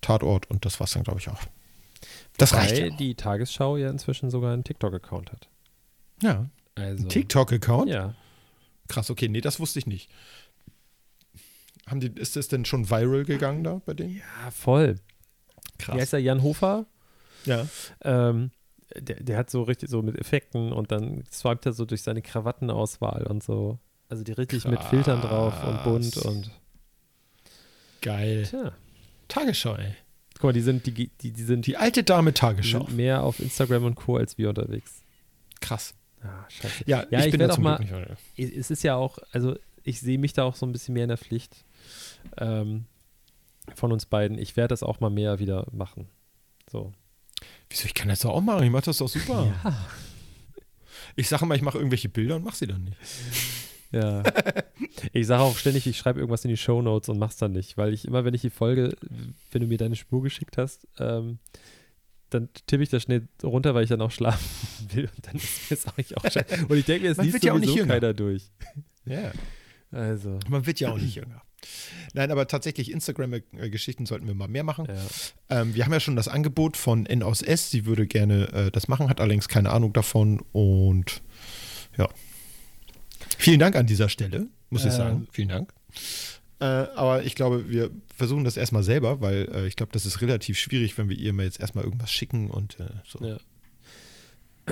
Tatort und das war's dann, glaube ich, auch. Das reicht weil ja. die Tagesschau ja inzwischen sogar einen TikTok-Account hat. Ja. Also, Ein TikTok-Account? Ja. Krass, okay, nee, das wusste ich nicht. Haben die, ist das denn schon viral gegangen da bei denen? ja, voll. Wie heißt der Jan Hofer? Ja. Ähm, der, der hat so richtig so mit Effekten und dann swiped er so durch seine Krawattenauswahl und so. Also die richtig mit Filtern drauf und bunt Krass. und. Geil. Tja. Tagesschau, ey. Guck mal, die sind, die, die, die sind, Die alte Dame Tagesschau. sind mehr auf Instagram und Co. als wir unterwegs. Krass. Ah, scheiße. Ja, Ja, ich, ich bin da auch mal- nicht. Es ist ja auch, also ich sehe mich da auch so ein bisschen mehr in der Pflicht ähm, von uns beiden. Ich werde das auch mal mehr wieder machen. So. Wieso, ich kann das doch auch machen. Ich mache das doch super. Ja. Ich sage mal, ich mache irgendwelche Bilder und mache sie dann nicht. Ja. ich sage auch ständig, ich schreibe irgendwas in die Shownotes und mach's dann nicht, weil ich immer, wenn ich die Folge, wenn du mir deine Spur geschickt hast, ähm, dann tippe ich das schnell runter, weil ich dann auch schlafen *laughs* will und dann ist mir das auch, auch scheiße. Und ich denke mir, es Man liest wird ja auch nicht jünger. keiner durch. Ja. Also, Man wird ja auch nicht jünger. Nein, aber tatsächlich Instagram-Geschichten sollten wir mal mehr machen. ja. Ähm, wir haben ja schon das Angebot von N aus S. Sie würde gerne äh, das machen, hat allerdings keine Ahnung davon. Und ja. Vielen Dank an dieser Stelle, muss ich Ähm, sagen. Vielen Dank. Äh, aber ich glaube, wir versuchen das erstmal selber, weil äh, ich glaube, das ist relativ schwierig, wenn wir ihr mal jetzt erstmal irgendwas schicken und äh, so. Ja.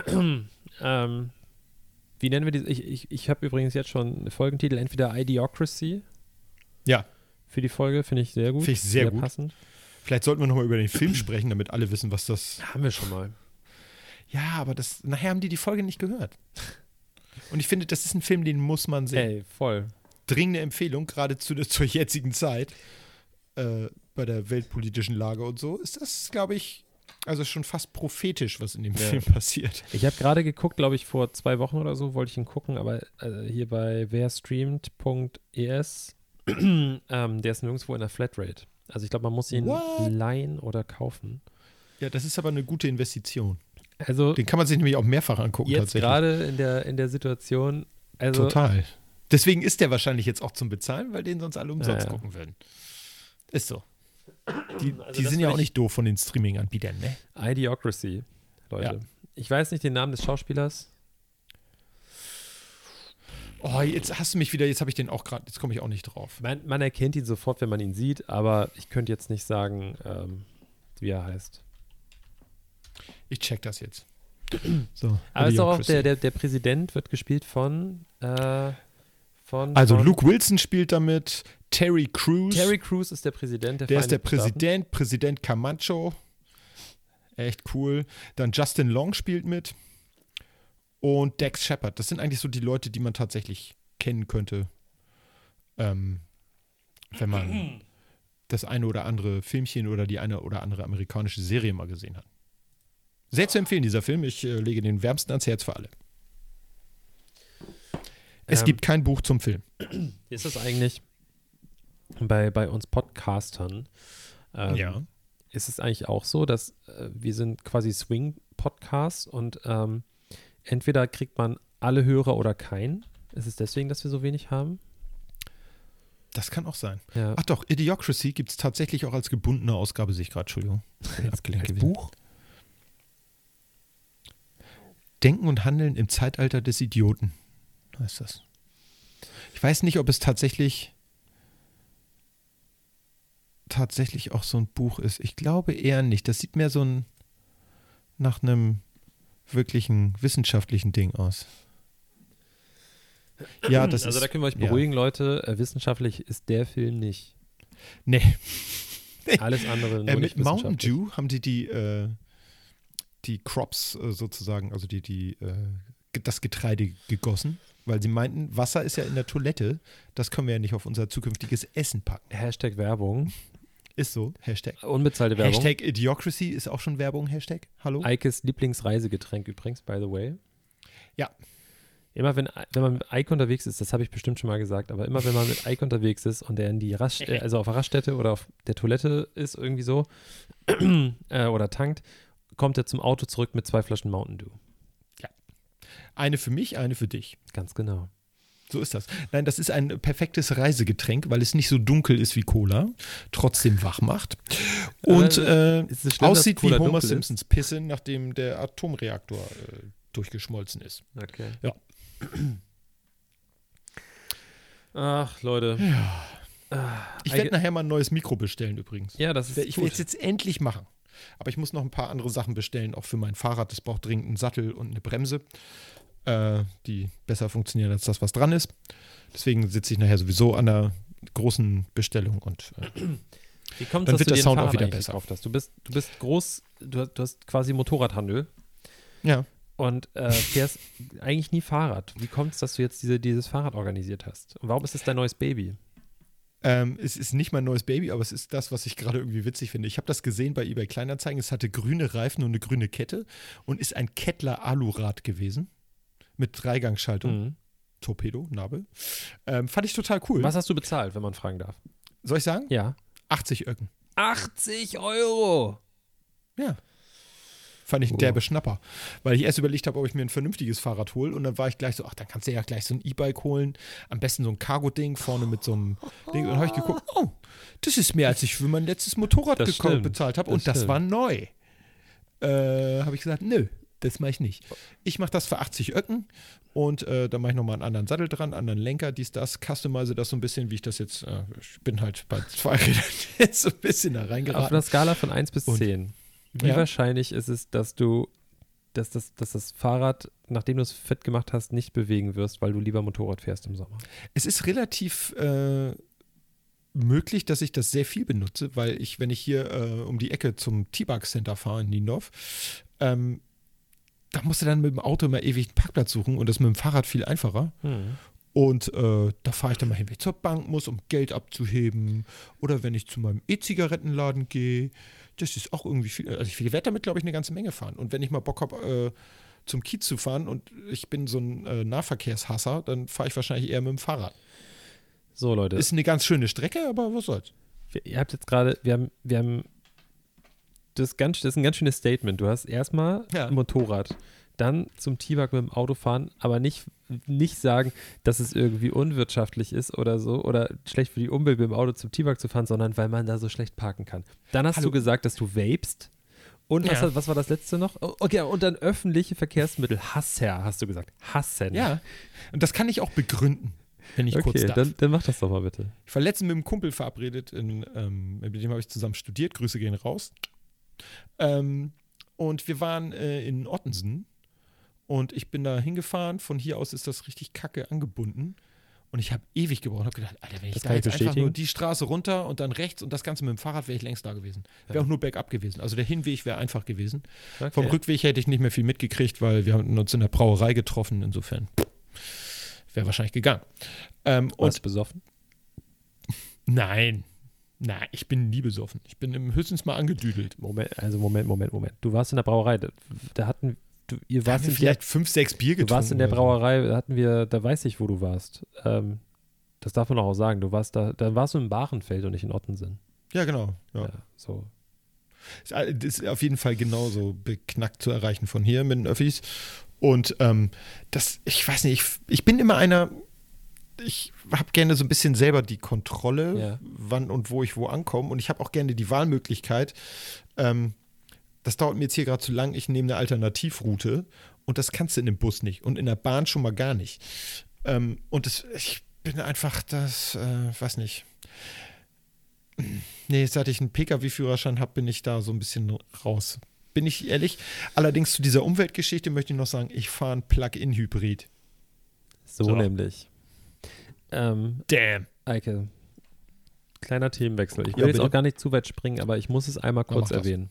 *clears throat* ähm, wie nennen wir die? Ich, ich, ich habe übrigens jetzt schon einen Folgentitel, entweder Idiocracy. Ja. Für die Folge finde ich sehr gut. Finde ich sehr gut. passend. Vielleicht sollten wir nochmal über den Film sprechen, damit alle wissen, was das. Haben wir schon mal. Ja, aber das, nachher haben die die Folge nicht gehört. Und ich finde, das ist ein Film, den muss man sehen. Ey, voll. Dringende Empfehlung, gerade zu, zur jetzigen Zeit, äh, bei der weltpolitischen Lage und so, ist das, glaube ich, also schon fast prophetisch, was in dem Ja. Film passiert. Ich habe gerade geguckt, glaube ich, vor zwei Wochen oder so wollte ich ihn gucken, aber äh, hier bei werstreamt.es, *clears throat* ähm, der ist nirgendwo in der Flatrate. Also ich glaube, man muss ihn What? leihen oder kaufen. Ja, das ist aber eine gute Investition. Also Den kann man sich nämlich auch mehrfach angucken, jetzt tatsächlich. gerade in der, in der Situation, also Total. Deswegen ist der wahrscheinlich jetzt auch zum Bezahlen, weil den sonst alle umsonst Ja, ja. gucken würden. Ist so. *clears throat* Die, Also die sind ja auch ich- nicht doof von den Streaming-Anbietern, ne? Idiocracy, Leute. Ich weiß nicht den Namen des Schauspielers. Oh, jetzt hast du mich wieder, jetzt habe ich den auch gerade, jetzt komme ich auch nicht drauf. Man, man erkennt ihn sofort, wenn man ihn sieht, aber ich könnte jetzt nicht sagen, ähm, wie er heißt. Ich check das jetzt. So, Aber es ist auch der, der, der Präsident wird gespielt von, äh, von Also von Luke Wilson spielt damit, Terry Crews, Terry Crews ist der Präsident der der ist der Vereinigten Staaten. Präsident, Präsident Camacho. Echt cool. Dann Justin Long spielt mit. Und Dex Shepard. Das sind eigentlich so die Leute, die man tatsächlich kennen könnte. Ähm, wenn man das eine oder andere Filmchen oder die eine oder andere amerikanische Serie mal gesehen hat. Sehr zu empfehlen, dieser Film. Ich äh, lege den wärmsten ans Herz für alle. Es Ähm, gibt kein Buch zum Film. Ist das eigentlich bei, bei uns Podcastern? Ähm, Ist es eigentlich auch so, dass äh, wir sind quasi Swing-Podcasts und ähm, entweder kriegt man alle Hörer oder keinen? Ist es deswegen, dass wir so wenig haben? Das kann auch sein. Ja. Ach doch, Idiocracy gibt es tatsächlich auch als gebundene Ausgabe, sehe ich gerade, Entschuldigung. *laughs* Abgelenkt gewesen. Buch? Denken und Handeln im Zeitalter des Idioten heißt das. Ich weiß nicht, ob es tatsächlich tatsächlich auch so ein Buch ist. Ich glaube eher nicht. Das sieht mehr so ein nach einem wirklichen wissenschaftlichen Ding aus. Ja, das also ist da können wir euch ja. beruhigen, Leute. Äh, wissenschaftlich ist der Film nicht. Nee. *laughs* Alles andere nur Äh, nicht mit Mountain. Dew haben die die, äh, die Crops äh, sozusagen, also die, die, äh, das Getreide gegossen, weil sie meinten, Wasser ist ja in der Toilette, das können wir ja nicht auf unser zukünftiges Essen packen. Hashtag Werbung. Ist so, Hashtag. Unbezahlte Werbung. Hashtag Idiocracy ist auch schon Werbung, Hashtag. Hallo? Eikes Lieblingsreisegetränk übrigens, by the way. Ja. Immer wenn, wenn man mit Eike unterwegs ist, das habe ich bestimmt schon mal gesagt, aber immer wenn man mit Eike unterwegs ist und der in die Rast äh, also auf der Raststätte oder auf der Toilette ist irgendwie so *clears throat* äh, oder tankt, kommt er zum Auto zurück mit zwei Flaschen Mountain Dew. Eine für mich, eine für dich. Ganz genau. So ist das. Nein, das ist ein perfektes Reisegetränk, weil es nicht so dunkel ist wie Cola, trotzdem wach macht und äh, es schlimm, aussieht wie Homer dunkel ist? Simpsons Pisse, nachdem der Atomreaktor äh, durchgeschmolzen ist. Okay. Ja. Ach, Leute. Ah, Ich werde nachher mal ein neues Mikro bestellen übrigens. Ja, das ist Ich werde es jetzt endlich machen. Aber ich muss noch ein paar andere Sachen bestellen, auch für mein Fahrrad. Das braucht dringend einen Sattel und eine Bremse, äh, die besser funktionieren als das, was dran ist. Deswegen sitze ich nachher sowieso an einer großen Bestellung und äh, Wie kommt Dann dass wird der Sound auch wieder besser. Du bist, du bist groß, du, hast- du hast quasi Motorradhandel ja. und äh, fährst eigentlich nie Fahrrad. Wie kommt es, dass du jetzt diese, dieses Fahrrad organisiert hast? Und warum ist es dein neues Baby? Ähm, es ist nicht mein neues Baby, aber es ist das, was ich gerade irgendwie witzig finde. Ich habe das gesehen bei eBay Kleinanzeigen. Es hatte grüne Reifen und eine grüne Kette und ist ein Kettler Alurad gewesen mit Dreigangschaltung. Mhm. Torpedo, Nabel. Ähm, fand ich total cool. Was hast du bezahlt, wenn man fragen darf? Soll ich sagen? Ja. 80 Öcken. 80 Euro! Ja. Fand ich ein Oh. derbe Schnapper. Weil ich erst überlegt habe, ob ich mir ein vernünftiges Fahrrad hole. Und dann war ich gleich so, ach, dann kannst du ja gleich so ein E-Bike holen. Am besten so ein Cargo-Ding vorne mit so einem *laughs* Ding. Und dann habe ich geguckt, oh, das ist mehr, als ich für mein letztes Motorrad gekauft, bezahlt habe. Und das stimmt. war neu. Äh, habe ich gesagt, nö. Das mache ich nicht. Ich mache das für 80 Öcken und äh, da mache ich nochmal einen anderen Sattel dran, anderen Lenker, dies, das, customize das so ein bisschen, wie ich das jetzt, äh, ich bin halt bei zwei *laughs* Rädern jetzt so ein bisschen da Auf reingeraten. einer Skala von 1 bis Und- 10. Wie Ja. wahrscheinlich ist es, dass du, dass das, dass das Fahrrad, nachdem du es fit gemacht hast, nicht bewegen wirst, weil du lieber Motorrad fährst im Sommer? Es ist relativ äh, möglich, dass ich das sehr viel benutze, weil ich, wenn ich hier äh, um die Ecke zum T-Bug Center fahre in Niendorf, ähm, da musst du dann mit dem Auto immer ewig einen Parkplatz suchen und das mit dem Fahrrad viel einfacher. Und äh, da fahre ich dann mal hin, wenn ich zur Bank muss, um Geld abzuheben. Oder wenn ich zu meinem E-Zigarettenladen gehe. Das ist auch irgendwie viel. Also ich werde damit, glaube ich, eine ganze Menge fahren. Und wenn ich mal Bock habe, äh, zum Kiez zu fahren und ich bin so ein äh, Nahverkehrshasser, dann fahre ich wahrscheinlich eher mit dem Fahrrad. So, Leute. Ist eine ganz schöne Strecke, aber was soll's. Wir- Ihr habt jetzt gerade, wir haben, wir haben, das ist, ganz, das ist ein ganz schönes Statement. Du hast erstmal Ja. ein Motorrad, dann zum T-Bag mit dem Auto fahren, aber nicht, nicht sagen, dass es irgendwie unwirtschaftlich ist oder so oder schlecht für die Umwelt mit dem Auto zum T-Bag zu fahren, sondern weil man da so schlecht parken kann. Dann hast Hallo. du gesagt, dass du vapest. Und was, Ja. was war das letzte noch? Oh, Okay, und dann öffentliche Verkehrsmittel. Hasser, hast du gesagt. Hassen. Ja. Und das kann ich auch begründen, wenn ich kurz Okay, darf. dann, dann mach das doch mal bitte. Ich war letztens mit einem Kumpel verabredet, in, ähm, mit dem habe ich zusammen studiert. Grüße gehen raus. Ähm, und wir waren äh, in Ottensen und ich bin da hingefahren. Von hier aus ist das richtig kacke angebunden. Und ich habe ewig gebraucht und habe gedacht, Alter, wenn ich Das da kann ich jetzt einfach nur die Straße runter und dann rechts und das Ganze mit dem Fahrrad, wäre ich längst da gewesen. Wäre Ja. auch nur bergab gewesen. Also der Hinweg wäre einfach gewesen. Okay. Vom Rückweg hätte ich nicht mehr viel mitgekriegt, weil wir haben uns in der Brauerei getroffen. Insofern wäre wahrscheinlich gegangen. Ähm, und Warst du besoffen? Nein. Nein, ich bin nie besoffen. Ich bin im- höchstens mal angedüdelt. Moment, also Moment, Moment, Moment. Du warst in der Brauerei. Da, da hatten, du, ihr Da haben warst wir in der, vielleicht fünf, sechs Bier du getrunken. warst in der. Brauerei, da hatten wir, da weiß ich, wo du warst. Ähm, das darf man auch sagen. Du warst da, da warst du im Barenfeld und nicht in Ottensen. Ja, genau. Ja. Ja, so. Das ist auf jeden Fall genauso beknackt zu erreichen von hier mit den Öffis. Und ähm, das, ich weiß nicht, ich, ich bin immer einer, ich habe gerne so ein bisschen selber die Kontrolle, Ja. wann und wo ich wo ankomme. Und ich habe auch gerne die Wahlmöglichkeit. Ähm, das dauert mir jetzt hier gerade zu lang, ich nehme eine Alternativroute und das kannst du in dem Bus nicht und in der Bahn schon mal gar nicht. Ähm, und das, ich bin einfach das, äh, weiß nicht. Nee, seit ich einen Pkw-Führerschein habe, bin ich da so ein bisschen raus. Bin ich ehrlich. Allerdings zu dieser Umweltgeschichte möchte ich noch sagen, ich fahre ein Plug-in-Hybrid. So, So. nämlich. Ähm, Damn. Eike, kleiner Themenwechsel. Ich will Ja, jetzt auch gar nicht zu weit springen, aber ich muss es einmal Ja, kurz das. erwähnen.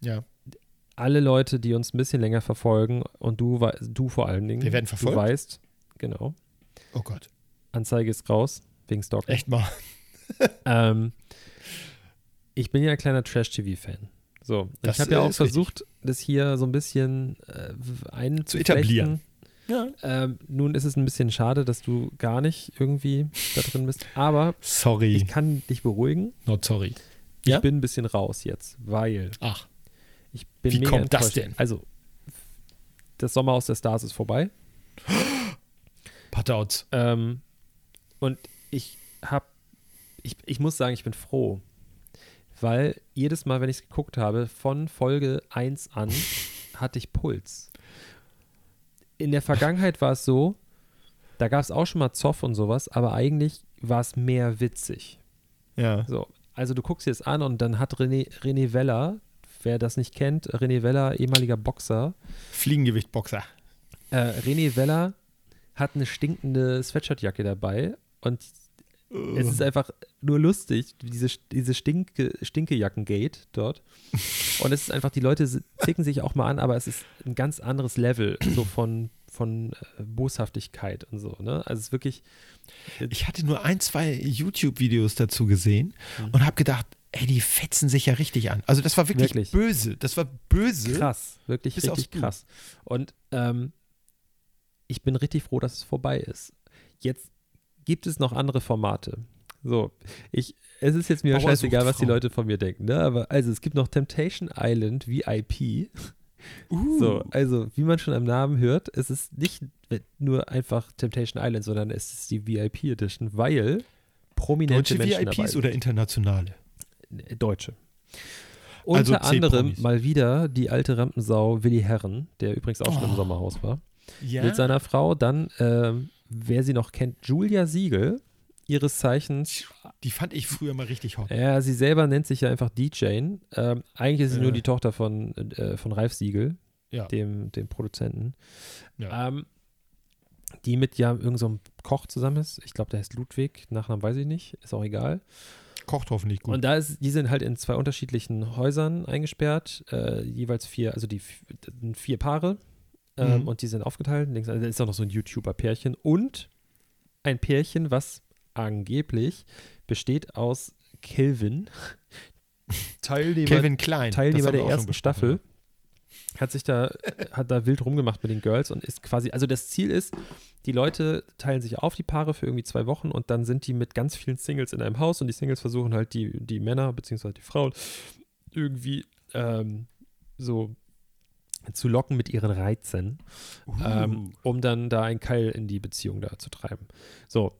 Ja. Alle Leute, die uns ein bisschen länger verfolgen und du, du vor allen Dingen, Wir werden verfolgt? du weißt, genau, Oh Gott. Anzeige ist raus, wegen Stalking. Echt mal. *laughs* Ähm, ich bin ja ein kleiner Trash-TV-Fan. So, Das, ich habe ja auch ist richtig. versucht, das hier so ein bisschen äh, einzuflechten. Zu etablieren. Ja. Ähm, nun ist es ein bisschen schade, dass du gar nicht irgendwie da drin bist, aber Sorry. ich kann dich beruhigen. Not sorry. Ich Ja? bin ein bisschen raus jetzt, weil Ach. ich bin Wie kommt das denn? Also, das Sommer aus der Stars ist vorbei. *gasps* Patouts. Ähm, und ich habe, ich, ich muss sagen, ich bin froh, weil jedes Mal, wenn ich es geguckt habe, von Folge 1 an, *laughs* hatte ich Puls. In der Vergangenheit war es so, da gab es auch schon mal Zoff und sowas, aber eigentlich war es mehr witzig. Ja. So, also du guckst dir das an und dann hat René, René Weller, wer das nicht kennt, René Weller, ehemaliger Boxer, Fliegengewicht-Boxer. äh, René Weller hat eine stinkende Sweatshirtjacke dabei und es ist einfach nur lustig, diese, diese Stinke, Stinkejacken-Gate dort. Und es ist einfach, die Leute zicken sich auch mal an, aber es ist ein ganz anderes Level so von, von äh, Boshaftigkeit und so. Ne? Also es ist wirklich, Ich hatte nur ein, zwei YouTube-Videos dazu gesehen Mhm. und habe gedacht, ey, die fetzen sich ja richtig an. Also das war wirklich, Wirklich. böse. Das war böse. krass, wirklich Bis richtig krass. Und ähm, ich bin richtig froh, dass es vorbei ist. Jetzt gibt es noch andere Formate. So, ich, es ist jetzt mir Bauer scheißegal, was die. Leute von mir denken, ne? Aber also es gibt noch Temptation Island VIP. *laughs* Uh. So, also wie man schon am Namen hört, es ist nicht nur einfach Temptation Island, sondern es ist die VIP Edition, weil prominente Deutsche Menschen VIPs dabei oder internationale? sind. Deutsche. Unter Also zehn anderem mal wieder die alte Rampensau Willi Herren, der übrigens auch schon im Oh. Sommerhaus war, Ja. mit seiner Frau. Dann, ähm, wer sie noch kennt, Julia Siegel, ihres Zeichens. Die fand ich früher mal richtig hot. Ja, sie selber nennt sich ja einfach DJ. Ähm, eigentlich ist sie Ja. nur die Tochter von, äh, von Ralf Siegel, Ja. dem, dem Produzenten. Ja. Ähm, die mit ja irgendeinem so einem Koch zusammen ist. Ich glaube, der heißt Ludwig. Nachnamen weiß ich nicht. Ist auch egal. Kocht hoffentlich gut. Und da ist, die sind halt in zwei unterschiedlichen Häusern eingesperrt, äh, jeweils vier, also die vier Paare ähm, Mhm. und die sind aufgeteilt. Links, also da ist auch noch so ein YouTuber-Pärchen und ein Pärchen, was angeblich besteht aus Kelvin, *laughs* Teilnehmer, Kevin Klein. Teilnehmer der ersten Staffel, hat sich da, hat da wild rumgemacht mit den Girls und ist quasi, also das Ziel ist, die Leute teilen sich auf, die Paare, für irgendwie zwei Wochen und dann sind die mit ganz vielen Singles in einem Haus und die Singles versuchen halt die, die Männer beziehungsweise die Frauen irgendwie ähm, so zu locken mit ihren Reizen, Ja. ähm, Uh. um dann da einen Keil in die Beziehung da zu treiben. So.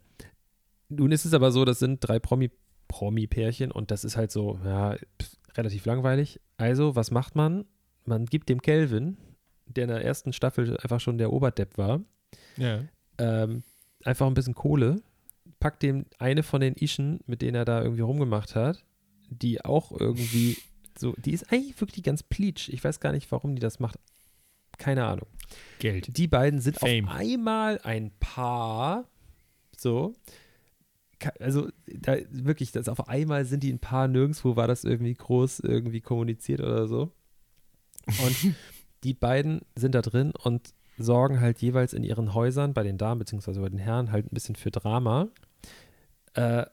Nun ist es aber so, das sind drei Promi, Promi-Pärchen und das ist halt so, ja, pff, relativ langweilig. Also, was macht man? Man gibt dem Kelvin, der in der ersten Staffel einfach schon der Oberdepp war, ja. ähm, einfach ein bisschen Kohle, packt dem eine von den Ischen, mit denen er da irgendwie rumgemacht hat, die auch irgendwie so, die ist eigentlich wirklich ganz pleatsch. Ich weiß gar nicht, warum die das macht. Keine Ahnung. Geld. Die beiden sind Fame. auf einmal ein Paar. So. Also, da wirklich, das auf einmal sind die ein Paar, nirgendwo war das irgendwie groß irgendwie kommuniziert oder so. Und *laughs* die beiden sind da drin und sorgen halt jeweils in ihren Häusern, bei den Damen beziehungsweise bei den Herren, halt ein bisschen für Drama. Äh,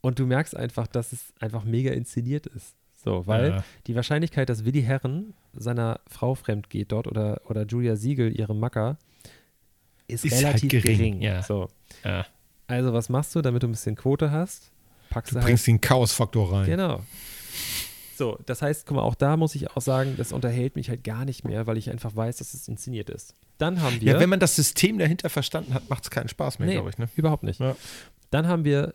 und du merkst einfach, dass es einfach mega inszeniert ist. So, weil Ja. die Wahrscheinlichkeit, dass Willi Herren seiner Frau fremd geht dort oder, oder Julia Siegel, ihrem Macker, ist, Ist halt relativ gering, gering. ja. So. Ja. Also, was machst du, damit du ein bisschen Quote hast? Packst Du du, bringst den Chaosfaktor rein. halt. Genau. So, das heißt, guck mal, auch da muss ich auch sagen, das unterhält mich halt gar nicht mehr, weil ich einfach weiß, dass es inszeniert ist. Dann haben wir. Ja, wenn man das System dahinter verstanden hat, macht es keinen Spaß mehr, Nee. glaube ich. Ne? Überhaupt nicht. Ja. Dann haben wir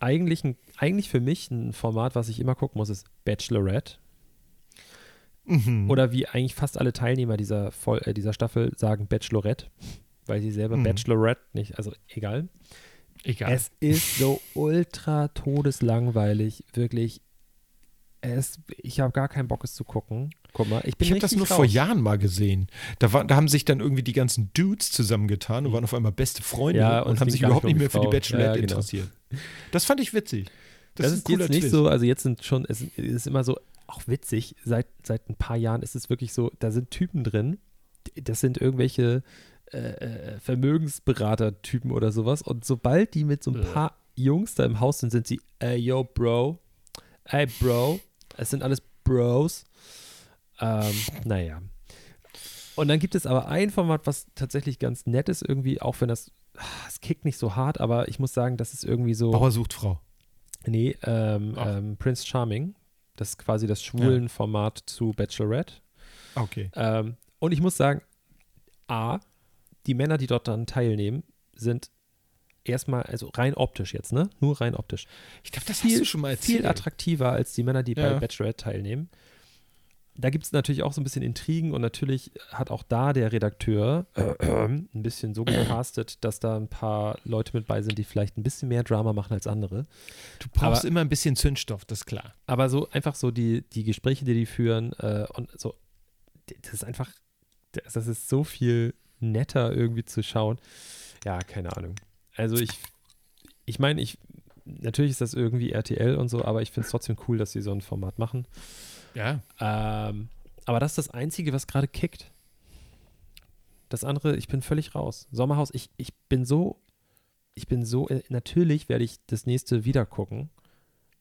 eigentlich, ein, eigentlich für mich ein Format, was ich immer gucken muss, ist Bachelorette. Mhm. Oder wie eigentlich fast alle Teilnehmer dieser, Voll äh, dieser Staffel sagen Bachelorette, weil sie selber Mhm. Bachelorette nicht, also egal. Egal. Es ist so ultra todeslangweilig, wirklich. Es, ich habe gar keinen Bock, es zu gucken. Guck mal, ich ich habe das nur raus. vor Jahren mal gesehen. Da, war, da haben sich dann irgendwie die ganzen Dudes zusammengetan und waren auf einmal beste Freunde. Ja, und und haben sich überhaupt nicht mehr für die. Bachelorette Ja, genau. interessiert. Das fand ich witzig. Das, Das, ist ist jetzt nicht Twist. so, also jetzt sind schon, es ist immer so, auch witzig, seit, seit ein paar Jahren ist es wirklich so, da sind Typen drin, das sind irgendwelche äh, äh, Vermögensberater-Typen oder sowas und sobald die mit so ein paar Jungs da im Haus sind, sind sie, ey, yo, Bro, ey, Bro, es sind alles Bros. Ähm, naja. Und dann gibt es aber ein Format, was tatsächlich ganz nett ist, irgendwie, auch wenn das, ah, es kickt nicht so hart, aber ich muss sagen, das ist irgendwie so. Bauer sucht Frau. Nee, ähm, ähm, Prince Charming. Das ist quasi das schwulen Format zu Bachelorette. Okay. Ähm, und ich muss sagen, A, die Männer, die dort dann teilnehmen, sind erstmal, also rein optisch jetzt, ne? Nur rein optisch. Ich glaube, das Viel- hast du schon mal erzählt. Viel attraktiver als die Männer, die bei Ja. Bachelorette teilnehmen. Da gibt es natürlich auch so ein bisschen Intrigen und natürlich hat auch da der Redakteur ein bisschen so gecastet, dass da ein paar Leute mit bei sind, die vielleicht ein bisschen mehr Drama machen als andere. Du brauchst Aber- immer ein bisschen Zündstoff, das ist klar. Aber so einfach so die, die Gespräche, die die führen äh, und so, das ist einfach, das, das ist so viel netter irgendwie zu schauen. Ja, keine Ahnung. Also ich, ich meine, ich, natürlich ist das irgendwie RTL und so, aber ich finde es trotzdem cool, dass sie so ein Format machen. Ja. Ähm, aber das ist das Einzige, was gerade kickt. Das andere, ich bin völlig raus. Sommerhaus, ich, ich bin so, ich bin so, äh, natürlich werde ich das nächste wieder gucken,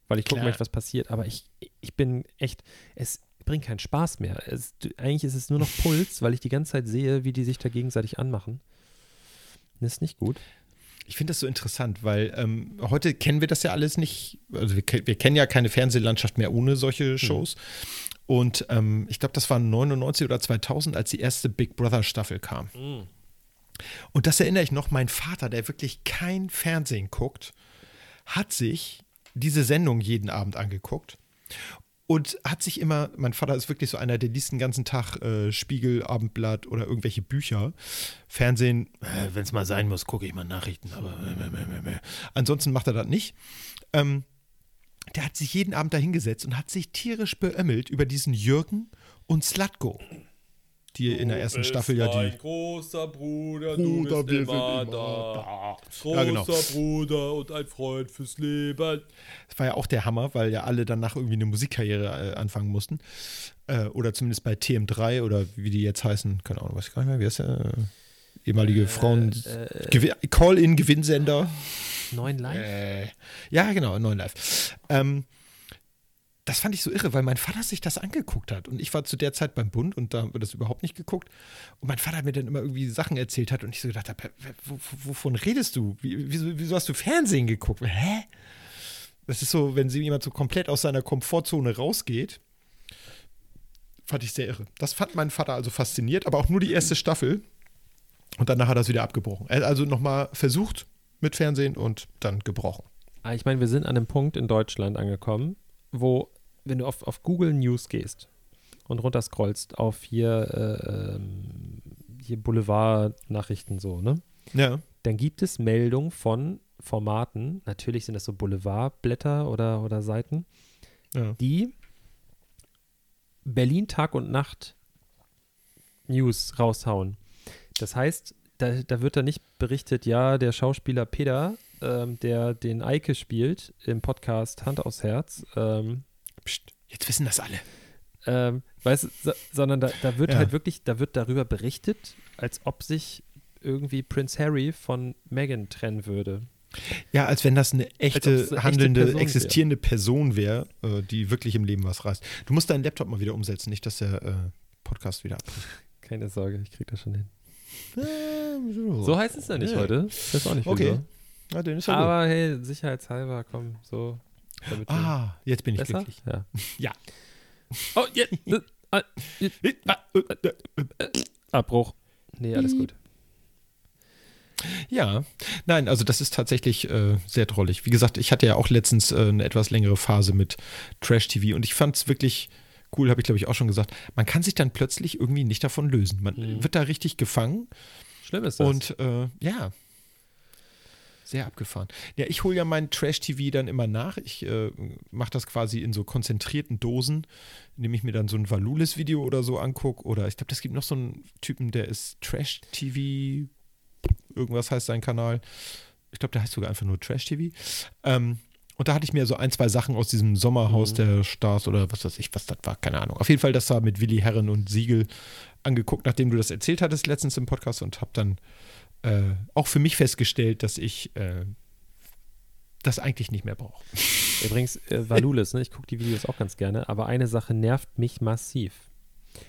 weil ich gucken Klar. möchte, was passiert, aber ich, ich bin echt, es bringt keinen Spaß mehr. Es, eigentlich ist es nur noch Puls, weil ich die ganze Zeit sehe, wie die sich da gegenseitig anmachen. Das ist nicht gut. Ich finde das so interessant, weil ähm, heute kennen wir das ja alles nicht. Also wir, wir kennen ja keine Fernsehlandschaft mehr ohne solche Shows. Und ähm, ich glaube, das war 99 oder 2000, als die erste Big Brother Staffel kam. Und das erinnere ich noch, mein Vater, der wirklich kein Fernsehen guckt, hat sich diese Sendung jeden Abend angeguckt. Und hat sich immer, mein Vater ist wirklich so einer, der liest den ganzen Tag äh, Spiegel, Abendblatt oder irgendwelche Bücher. Fernsehen, äh, wenn es mal sein muss, gucke ich mal Nachrichten, aber äh, ansonsten macht er das nicht. Ähm, der hat sich jeden Abend da hingesetzt und hat sich tierisch beömmelt über diesen Jürgen und Slatko die in der ersten Staffel ja die. großer Bruder, Bruder, du bist wir immer, sind immer da. da. Großer Ja, genau. Bruder und ein Freund fürs Leben. Das war ja auch der Hammer, weil ja alle danach irgendwie eine Musikkarriere äh, anfangen mussten. Äh, oder zumindest bei TM3 oder wie die jetzt heißen, keine Ahnung, weiß ich gar nicht mehr, wie heißt der? Äh, ehemalige Frauen. äh, Gewi- Call-in-Gewinnsender. Neun Live? Äh, ja, genau, 9 Live. Ähm, das fand ich so irre, weil mein Vater sich das angeguckt hat. Und ich war zu der Zeit beim Bund und da haben wir das überhaupt nicht geguckt. Und mein Vater mir dann immer irgendwie Sachen erzählt hat und ich so gedacht habe, "Hä, wo, wo- wovon redest du? Wie, wieso, wieso hast du Fernsehen geguckt? Hä? Das ist so, wenn jemand so komplett aus seiner Komfortzone rausgeht. Fand ich sehr irre. Das fand mein Vater also fasziniert, aber auch nur die erste Staffel. Und danach hat er es wieder abgebrochen. Er hat also nochmal versucht mit Fernsehen und dann gebrochen. Ah, Ich meine, wir sind an einem Punkt in Deutschland angekommen, wo, wenn du auf, auf Google News gehst und runterscrollst auf hier, äh, ähm, hier Boulevard-Nachrichten so, ne? Ja. Dann gibt es Meldungen von Formaten, natürlich sind das so Boulevardblätter oder, oder Seiten, ja. die Berlin Tag und Nacht News raushauen. Das heißt, da, da wird dann nicht berichtet, ja, der Schauspieler Peter, ähm, der den Eike spielt im Podcast Hand aufs Herz, ähm, Psst, jetzt wissen das alle. ähm, weißt, du, so, sondern da, da wird Ja. halt wirklich, da wird darüber berichtet, als ob sich irgendwie Prince Harry von Meghan trennen würde. Ja, als wenn das eine echte, eine echte handelnde, Person wär. existierende Person wäre, äh, die wirklich im Leben was reißt. Du musst deinen Laptop mal wieder umsetzen, nicht, dass der äh, Podcast wieder abbricht. Keine Sorge, ich krieg das schon hin. so. Heißt es ja nicht Ja. heute. Ich weiß auch nicht, Okay. wieso. Ja, den ist ja gut. Aber hey, sicherheitshalber, komm, so. Ah, jetzt bin ich besser? glücklich. Ja. *laughs* Ja. Oh, jetzt. *laughs* ah, jetzt. Abbruch. Nee, alles gut. Ja, nein, also das ist tatsächlich äh, sehr drollig. Wie gesagt, ich hatte ja auch letztens äh, eine etwas längere Phase mit Trash-TV und ich fand es wirklich cool, habe ich glaube ich auch schon gesagt. Man kann sich dann plötzlich irgendwie nicht davon lösen. Man Mhm. wird da richtig gefangen Schlimm ist das. und äh, ja, sehr abgefahren. Ja, ich hole ja mein Trash-TV dann immer nach. Ich äh, mache das quasi in so konzentrierten Dosen, indem ich mir dann so ein Valulis-Video oder so angucke. Oder ich glaube, es gibt noch so einen Typen, der ist Trash-TV, irgendwas heißt sein Kanal. Ich glaube, der heißt sogar einfach nur Trash-TV. Ähm, und da hatte ich mir so ein, zwei Sachen aus diesem Sommerhaus Mhm. der Stars oder was weiß ich, was das war, keine Ahnung. Auf jeden Fall das da mit Willi Herren und Siegel angeguckt, nachdem du das erzählt hattest letztens im Podcast und habe dann äh, auch für mich festgestellt, dass ich äh, das eigentlich nicht mehr brauche. *laughs* Übrigens, äh, Valulis, ne? ich gucke die Videos auch ganz gerne, aber eine Sache nervt mich massiv.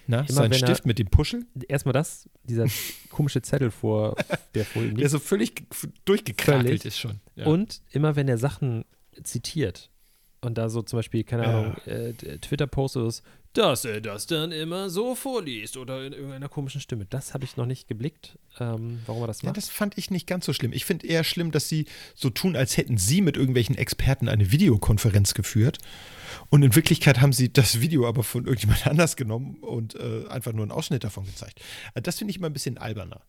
Na, Immer sein wenn er- Stift mit dem Puschel, Erstmal das, dieser *laughs* komische Zettel vor, der vor ihm der so völlig ge- durchgekrakelt Völlig. ist schon. Ja. Und immer wenn er Sachen zitiert und da so zum Beispiel, keine. Ahnung, äh, d- Twitter-Post ist, dass er das dann immer so vorliest oder in irgendeiner komischen Stimme. Das habe ich noch nicht geblickt, ähm, warum er das Ja, macht. das fand ich nicht ganz so schlimm. Ich finde eher schlimm, dass sie so tun, als hätten sie mit irgendwelchen Experten eine Videokonferenz geführt. Und in Wirklichkeit haben sie das Video aber von irgendjemand *laughs* anders genommen und äh, einfach nur einen Ausschnitt davon gezeigt. Äh, Das finde ich immer ein bisschen alberner.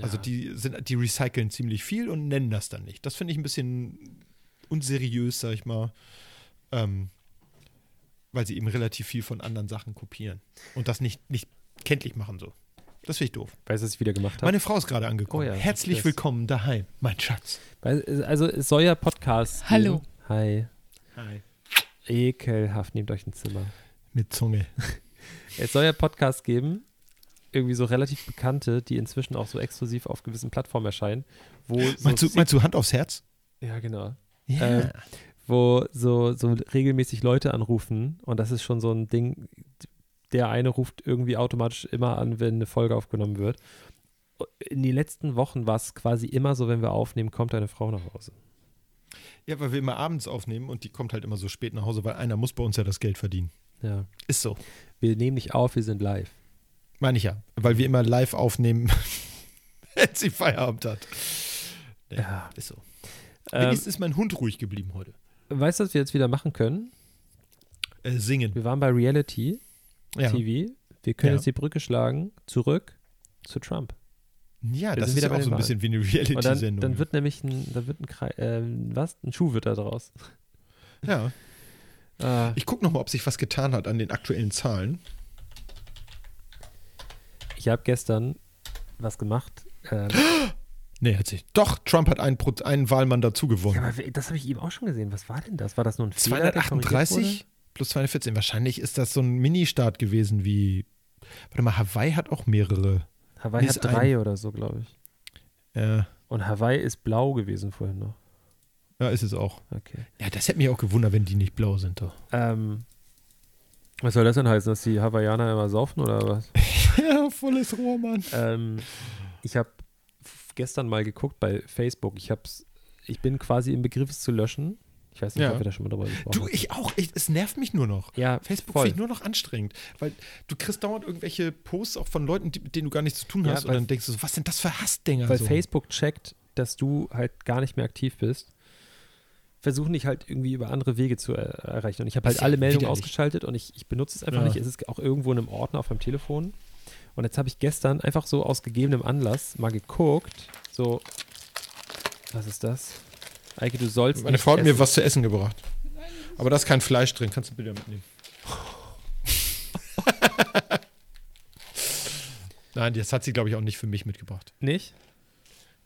Also Ja. die sind, die recyceln ziemlich viel und nennen das dann nicht. Das finde ich ein bisschen unseriös, sag ich mal. Ähm, weil sie eben relativ viel von anderen Sachen kopieren und das nicht, nicht kenntlich machen so. Das finde ich doof. Weißt du, was ich wieder gemacht habe? Meine Frau ist gerade angekommen. Oh ja, Herzlich willkommen daheim, mein Schatz. Also es soll ja Podcasts geben. Hallo. Hi. Hi. Ekelhaft, nehmt euch ein Zimmer. Mit Zunge. *laughs* Es soll ja Podcasts geben, irgendwie so relativ bekannte, die inzwischen auch so exklusiv auf gewissen Plattformen erscheinen, wo *gasps* so Meinst du, meinst du Hand aufs Herz? ja genau, Ja. Ähm, wo so, so regelmäßig Leute anrufen und das ist schon so ein Ding, der eine ruft irgendwie automatisch immer an, wenn eine Folge aufgenommen wird. In den letzten Wochen war es quasi immer so, wenn wir aufnehmen, kommt eine Frau nach Hause. ja, weil wir immer abends aufnehmen und die kommt halt immer so spät nach Hause, weil einer muss bei uns ja das Geld verdienen. Ja. Ist so. Wir nehmen nicht auf, wir sind live. Meine ich ja. Weil wir immer live aufnehmen, *laughs* wenn sie Feierabend hat. Nee, Ja. Ist so. Ähm, Wenigstens ist mein Hund ruhig geblieben heute. Weißt du, was wir jetzt wieder machen können? Äh, singen. Wir waren bei Reality Ja, TV. Wir können Ja. jetzt die Brücke schlagen zurück zu Trump. ja Wir das ist wieder ja auch so ein bisschen wie eine Und dann, Reality-Sendung. dann wird nämlich ein, da wird ein, äh, was? Ein Schuh wird da draus. ja. Äh, *laughs* Ich gucke nochmal, ob sich was getan hat an den aktuellen Zahlen. ich habe gestern was gemacht. Ähm, *gasps* Nee, hat sich. Doch, Trump hat einen, einen Wahlmann dazu ja, gewonnen. aber das habe ich eben auch schon gesehen. Was war denn das? War das nur ein Fehler, der korrigiert 238 plus 214. Wahrscheinlich ist das so ein Mini-Staat gewesen wie. Warte mal, Hawaii hat auch mehrere. Hawaii Nee, hat ist ein- drei oder so, glaube ich. Ja, Und Hawaii ist blau gewesen vorhin noch. ja, ist es auch. Okay. Ja, das hätte mich auch gewundert, wenn die nicht blau sind. Doch. Ähm, was soll das denn heißen, dass die Hawaiianer immer saufen oder was? *laughs* ja, volles Rohr, Mann. ähm, ich habe gestern mal geguckt bei Facebook. Ich hab's, ich bin quasi im Begriff es zu löschen. Ich weiß nicht, Ja. ob wir da schon mal drüber gesprochen Du, ich auch. Ich, es nervt mich nur noch. Ja, Facebook voll. finde ich nur noch anstrengend, weil du kriegst dauernd irgendwelche Posts auch von Leuten, die, mit denen du gar nichts zu tun Ja, hast und weil- dann denkst du, so, was sind das für Hassdinger? Weil so. Facebook checkt, dass du halt gar nicht mehr aktiv bist. Versuchen dich halt irgendwie über andere Wege zu er erreichen. Und ich habe halt ja alle Meldungen ausgeschaltet und ich, ich benutze es einfach Ja. nicht. Es ist auch irgendwo in einem Ordner auf meinem Telefon. Und jetzt habe ich gestern einfach so aus gegebenem Anlass mal geguckt. So, was ist das? Eike, du sollst. Meine nicht Frau hat mir essen. was zu essen gebracht. Aber da ist kein Fleisch drin, kannst du bitte mitnehmen. *laughs* Nein, das hat sie, glaube ich, auch nicht für mich mitgebracht. Nicht?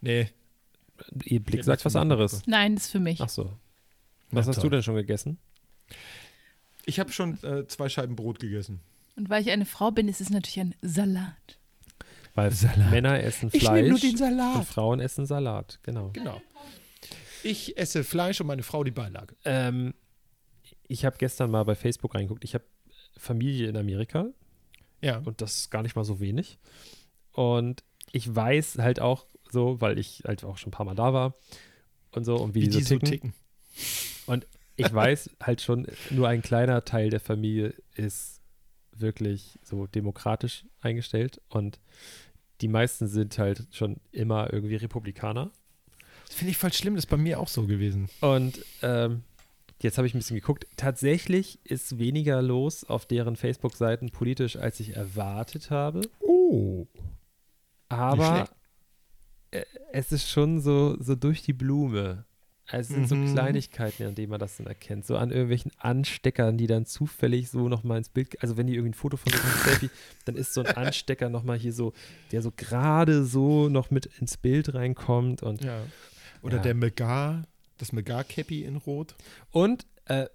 Nee. Ihr Blick sagt was anderes. Nein, das ist für mich. Ach so. Was Na hast toll. du denn schon gegessen? Ich habe schon äh, zwei Scheiben Brot gegessen. Und weil ich eine Frau bin, ist es natürlich ein Salat. Weil Salat. Männer essen Ich nehme nur Fleisch den Salat. und Frauen essen Salat. Genau. Genau. Ich esse Fleisch und meine Frau die Beilage. Ähm, ich habe gestern mal bei Facebook reingeguckt. Ich habe Familie in Amerika Ja. und das ist gar nicht mal so wenig. Und ich weiß halt auch so, weil ich halt auch schon ein paar Mal da war und so und wie, Wie die, die so so ticken. ticken. Ich weiß halt schon, nur ein kleiner Teil der Familie ist wirklich so demokratisch eingestellt und die meisten sind halt schon immer irgendwie Republikaner. Das finde ich voll schlimm, das ist bei mir auch so gewesen. Und ähm, jetzt habe ich ein bisschen geguckt. Tatsächlich ist weniger los auf deren Facebook-Seiten politisch, als ich erwartet habe. Oh. Aber äh, es ist schon so, so durch die Blume. Es sind Mhm. so Kleinigkeiten, an denen man das dann erkennt. So an irgendwelchen Ansteckern, die dann zufällig so nochmal ins Bild, also wenn die irgendwie ein Foto von so einem Selfie, dann ist so ein Anstecker nochmal hier so, der so gerade so noch mit ins Bild reinkommt und Ja. Oder Ja. der Megar, das Megar-Cappy in Rot. Und äh,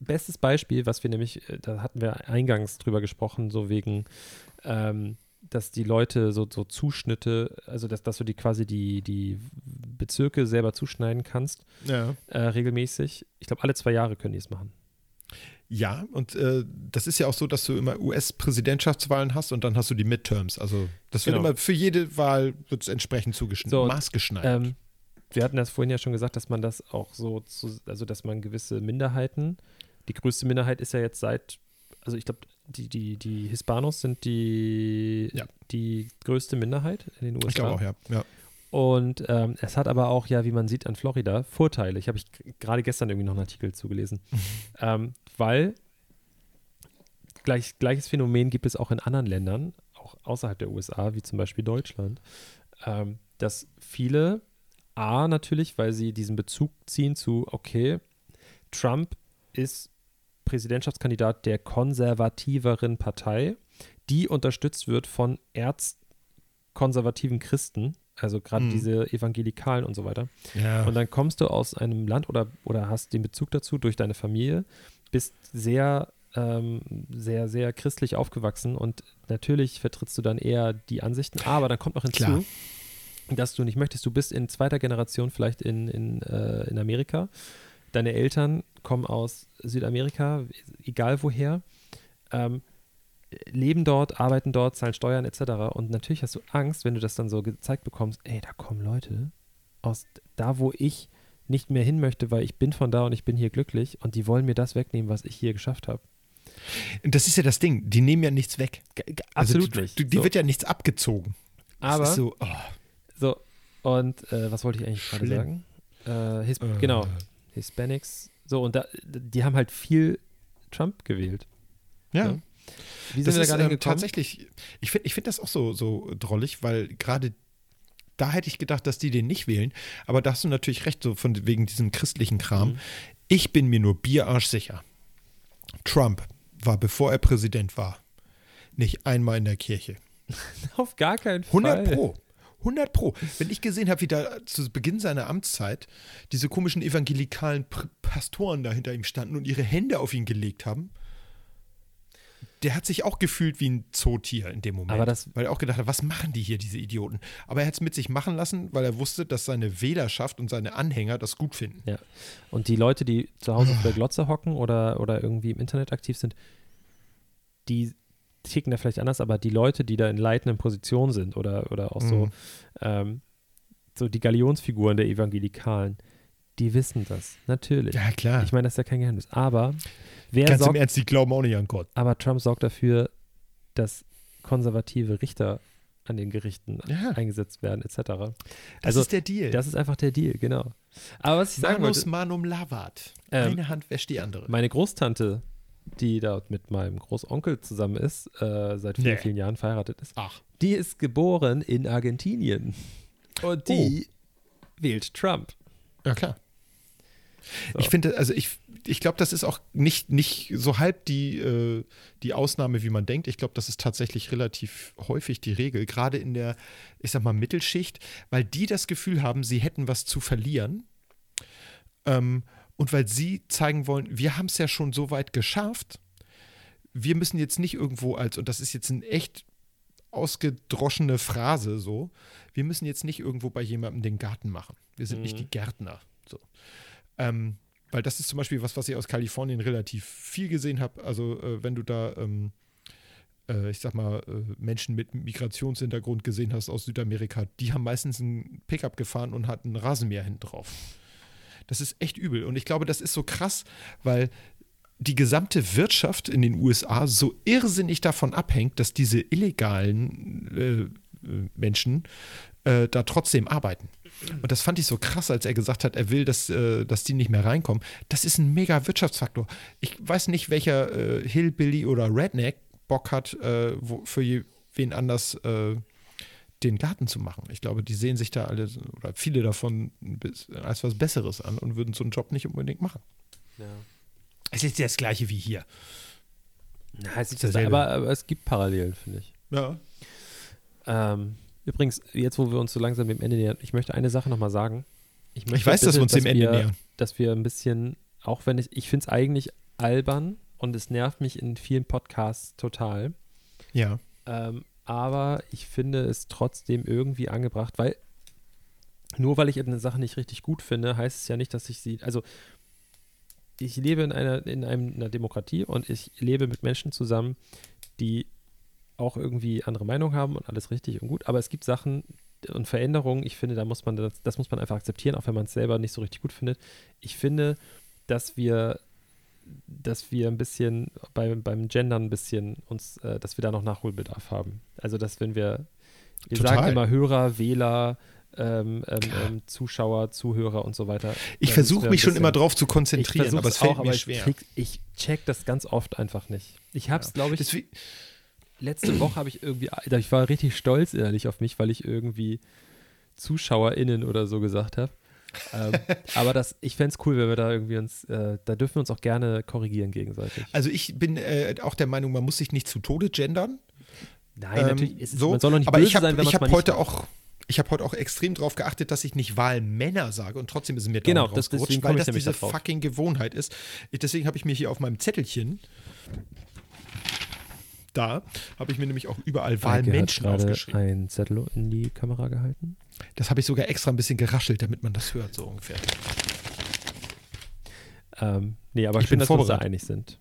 bestes Beispiel, was wir nämlich, äh, da hatten wir eingangs drüber gesprochen, so wegen, ähm, dass die Leute so, so Zuschnitte, also dass, dass du die quasi die, die Bezirke selber zuschneiden kannst, Ja. äh, regelmäßig. Ich glaube, alle zwei Jahre können die es machen. Ja, und äh, das ist ja auch so, dass du immer US-Präsidentschaftswahlen hast und dann hast du die Midterms. Also das wird Genau. immer für jede Wahl wird es entsprechend zugeschnitten, So, maßgeschneidert. Ähm, wir hatten das vorhin ja schon gesagt, dass man das auch so, zu, also dass man gewisse Minderheiten, die größte Minderheit ist ja jetzt seit, also ich glaube, die, die, die Hispanos sind die, Ja. die größte Minderheit in den USA. ich glaube auch, ja. ja. Und ähm, es hat aber auch, ja, wie man sieht an Florida, Vorteile. Ich habe ich gerade gestern irgendwie noch einen Artikel zugelesen. *laughs* ähm, weil gleich, gleiches Phänomen gibt es auch in anderen Ländern, auch außerhalb der USA, wie zum Beispiel Deutschland, ähm, dass viele, A, natürlich, weil sie diesen Bezug ziehen zu, okay, Trump ist Präsidentschaftskandidat der konservativeren Partei, die unterstützt wird von erzkonservativen Christen, also gerade Mhm. diese Evangelikalen und so weiter. ja. Und dann kommst du aus einem Land oder, oder hast den Bezug dazu durch deine Familie, bist sehr, ähm, sehr, sehr christlich aufgewachsen und natürlich vertrittst du dann eher die Ansichten, aber dann kommt noch hinzu, Klar. dass du nicht möchtest, du bist in zweiter Generation vielleicht in, in, äh, in Amerika, deine Eltern kommen aus Südamerika, egal woher, ähm, leben dort, arbeiten dort, zahlen Steuern etc. Und natürlich hast du Angst, wenn du das dann so gezeigt bekommst, ey, da kommen Leute aus da, wo ich nicht mehr hin möchte, weil ich bin von da und ich bin hier glücklich und die wollen mir das wegnehmen, was ich hier geschafft habe. Das ist ja das Ding, die nehmen ja nichts weg. Also Absolut du, nicht. Die so, wird ja nichts abgezogen. Aber so, oh, so und äh, was wollte ich eigentlich gerade sagen? Äh, His äh, Genau, Hispanics. So, und da, die haben halt viel Trump gewählt. Ja. Ja. Wie sind das wir da ist gerade ähm, hingekommen? tatsächlich, ich finde ich find das auch so, so drollig, weil gerade da hätte ich gedacht, dass die den nicht wählen. Aber da hast du natürlich recht, so von wegen diesem christlichen Kram. Mhm. Ich bin mir nur bierarsch sicher. Trump war, bevor er Präsident war, nicht einmal in der Kirche. *laughs* Auf gar keinen Fall. 100 Pro. 100 Pro. Wenn ich gesehen habe, wie da zu Beginn seiner Amtszeit diese komischen evangelikalen Pastoren da hinter ihm standen und ihre Hände auf ihn gelegt haben, der hat sich auch gefühlt wie ein Zootier in dem Moment. Das- weil er auch gedacht hat, was machen die hier, diese Idioten? Aber er hat es mit sich machen lassen, weil er wusste, dass seine Wählerschaft und seine Anhänger das gut finden. Ja. Und die Leute, die zu Hause vor der Glotze hocken oder, oder irgendwie im Internet aktiv sind, die ticken da vielleicht anders, aber die Leute, die da in leitenden Positionen sind oder, oder auch so, Mhm. ähm, so die Galionsfiguren der Evangelikalen, die wissen das, natürlich. Ja, klar. Ich meine, das ist ja kein Geheimnis. Aber wer Ganz im sorgt, Ernst, die glauben auch nicht an Gott. aber Trump sorgt dafür, dass konservative Richter an den Gerichten Ja. eingesetzt werden, etc. Das Also, ist der Deal. Das ist einfach der Deal, genau. Aber was ich sagen Manus wollte, manum lavat. Ähm, Eine Hand wäscht die andere. meine Großtante, die da mit meinem Großonkel zusammen ist, äh, seit vielen, Nee. vielen Jahren verheiratet ist, Ach. die ist geboren in Argentinien. Und die wählt Trump. Ja, klar. So. Ich finde, also ich, ich glaube, das ist auch nicht, nicht so halb die, äh, die Ausnahme, wie man denkt. Ich glaube, das ist tatsächlich relativ häufig die Regel, gerade in der, ich sag mal, Mittelschicht, weil die das Gefühl haben, sie hätten was zu verlieren. Ähm, und weil sie zeigen wollen, wir haben es ja schon so weit geschafft, wir müssen jetzt nicht irgendwo als, und das ist jetzt eine echt ausgedroschene Phrase so, wir müssen jetzt nicht irgendwo bei jemandem den Garten machen. Wir sind nicht Mhm. die Gärtner. So. Ähm, weil das ist zum Beispiel was, was ich aus Kalifornien relativ viel gesehen habe. Also äh, wenn du da, ähm, äh, ich sag mal, äh, Menschen mit Migrationshintergrund gesehen hast aus Südamerika, die haben meistens ein Pickup gefahren und hatten ein Rasenmäher hinten drauf. Das ist echt übel. Und ich glaube, das ist so krass, weil die gesamte Wirtschaft in den USA so irrsinnig davon abhängt, dass diese illegalen äh, Menschen äh, da trotzdem arbeiten. Und das fand ich so krass, als er gesagt hat, er will, dass, äh, dass die nicht mehr reinkommen. Das ist ein mega Wirtschaftsfaktor. Ich weiß nicht, welcher äh, Hillbilly oder Redneck Bock hat, äh, wo, für wen anders äh, den Garten zu machen. Ich glaube, die sehen sich da alle oder viele davon als was Besseres an und würden so einen Job nicht unbedingt machen. Ja. Es ist das gleiche wie hier. Na, es ist dasselbe. aber, aber es gibt Parallelen, finde ich. Ja. Ähm, übrigens, jetzt wo wir uns so langsam dem Ende nähern, ich möchte eine Sache nochmal sagen. Ich möchte weiß, dass bitte, wir uns dem Ende wir, nähern. Dass wir ein bisschen, auch wenn ich, ich finde es eigentlich albern und es nervt mich in vielen Podcasts total. Ja. Ähm, aber ich finde es trotzdem irgendwie angebracht, weil nur weil ich eine Sache nicht richtig gut finde, heißt es ja nicht, dass ich sie, also ich lebe in einer, in einem, einer Demokratie und ich lebe mit Menschen zusammen, die auch irgendwie andere Meinung haben und alles richtig und gut, aber es gibt Sachen und Veränderungen, ich finde, da muss man das, das muss man einfach akzeptieren, auch wenn man es selber nicht so richtig gut findet. Ich finde, dass wir dass wir ein bisschen bei, beim Gendern ein bisschen uns, äh, dass wir da noch Nachholbedarf haben. Also, dass wenn wir, wir Total. sagen immer Hörer, Wähler, ähm, ähm, ähm, Zuschauer, Zuhörer und so weiter. Ich Da versuche mich schon immer drauf zu ich konzentrieren, aber es fällt auch, mir ich, schwer. krieg, ich check das ganz oft einfach nicht. Ich habe es, glaube ich, Deswegen- letzte *clears throat* Woche habe ich irgendwie, ich war richtig stolz innerlich auf mich, weil ich irgendwie ZuschauerInnen oder so gesagt habe. Ähm, aber das, ich fände es cool, wenn wir da irgendwie uns, äh, da dürfen wir uns auch gerne korrigieren gegenseitig. Also ich bin äh, auch der Meinung, man muss sich nicht zu Tode gendern. Nein, Ähm, natürlich, ist so, man soll doch nicht aber böse ich habe sein, wenn man es mal hab heute auch ich habe heute auch extrem darauf geachtet, dass ich nicht Wahlmänner sage und trotzdem ist es mir Genau, dauernd das- rausgerutscht, weil das diese da fucking Gewohnheit ist. Ich, deswegen habe ich mir hier auf meinem Zettelchen da habe ich mir nämlich auch überall Wahlmenschen aufgeschrieben. einen Zettel in die Kamera gehalten. Das habe ich sogar extra ein bisschen geraschelt, damit man das hört, so ungefähr. Ähm, nee, aber Ich schön, bin dass wir uns da einig sind.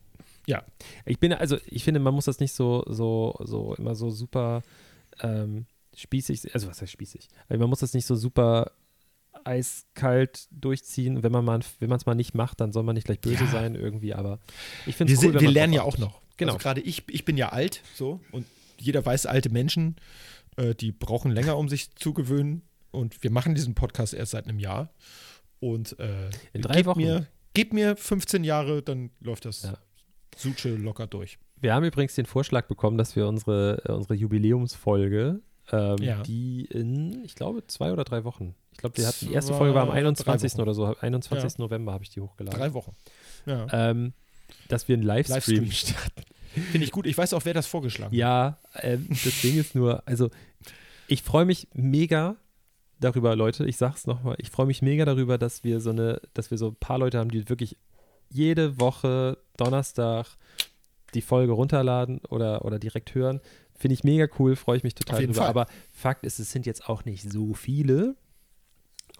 Ja. Ich bin, also ich finde, man muss das nicht so, so, so immer so super ähm, spießig, also was heißt spießig? Aber man muss das nicht so super eiskalt durchziehen. Wenn man mal, wenn es mal nicht macht, dann soll man nicht gleich böse Ja. sein irgendwie, aber ich finde es cool, wir lernen ja auch noch. Genau. Also gerade ich, ich bin ja alt, so, und jeder weiß, alte Menschen, äh, die brauchen länger, um sich zu gewöhnen. Und wir machen diesen Podcast erst seit einem Jahr. Und äh, In drei Wochen. Mir, gebt mir 15 Jahre, dann läuft das Ja. Suche locker durch. Wir haben übrigens den Vorschlag bekommen, dass wir unsere, äh, unsere Jubiläumsfolge, ähm, Ja. die in, ich glaube, zwei oder drei Wochen. Ich glaube, die, die erste Folge war am drei 21. Wochen. oder so. 21. November habe ich die hochgeladen. Drei Wochen. Ja. Ähm, dass wir einen Livestream Livestream. *laughs* starten. Finde ich gut. Ich weiß auch, wer das vorgeschlagen hat. Ja, ähm, das Ding ist nur, also ich freue mich mega darüber, Leute, ich sag's nochmal, ich freue mich mega darüber, dass wir so eine, dass wir so ein paar Leute haben, die wirklich jede Woche Donnerstag die Folge runterladen oder, oder direkt hören. Finde ich mega cool, freue ich mich total drüber. Fall. Aber Fakt ist, es sind jetzt auch nicht so viele.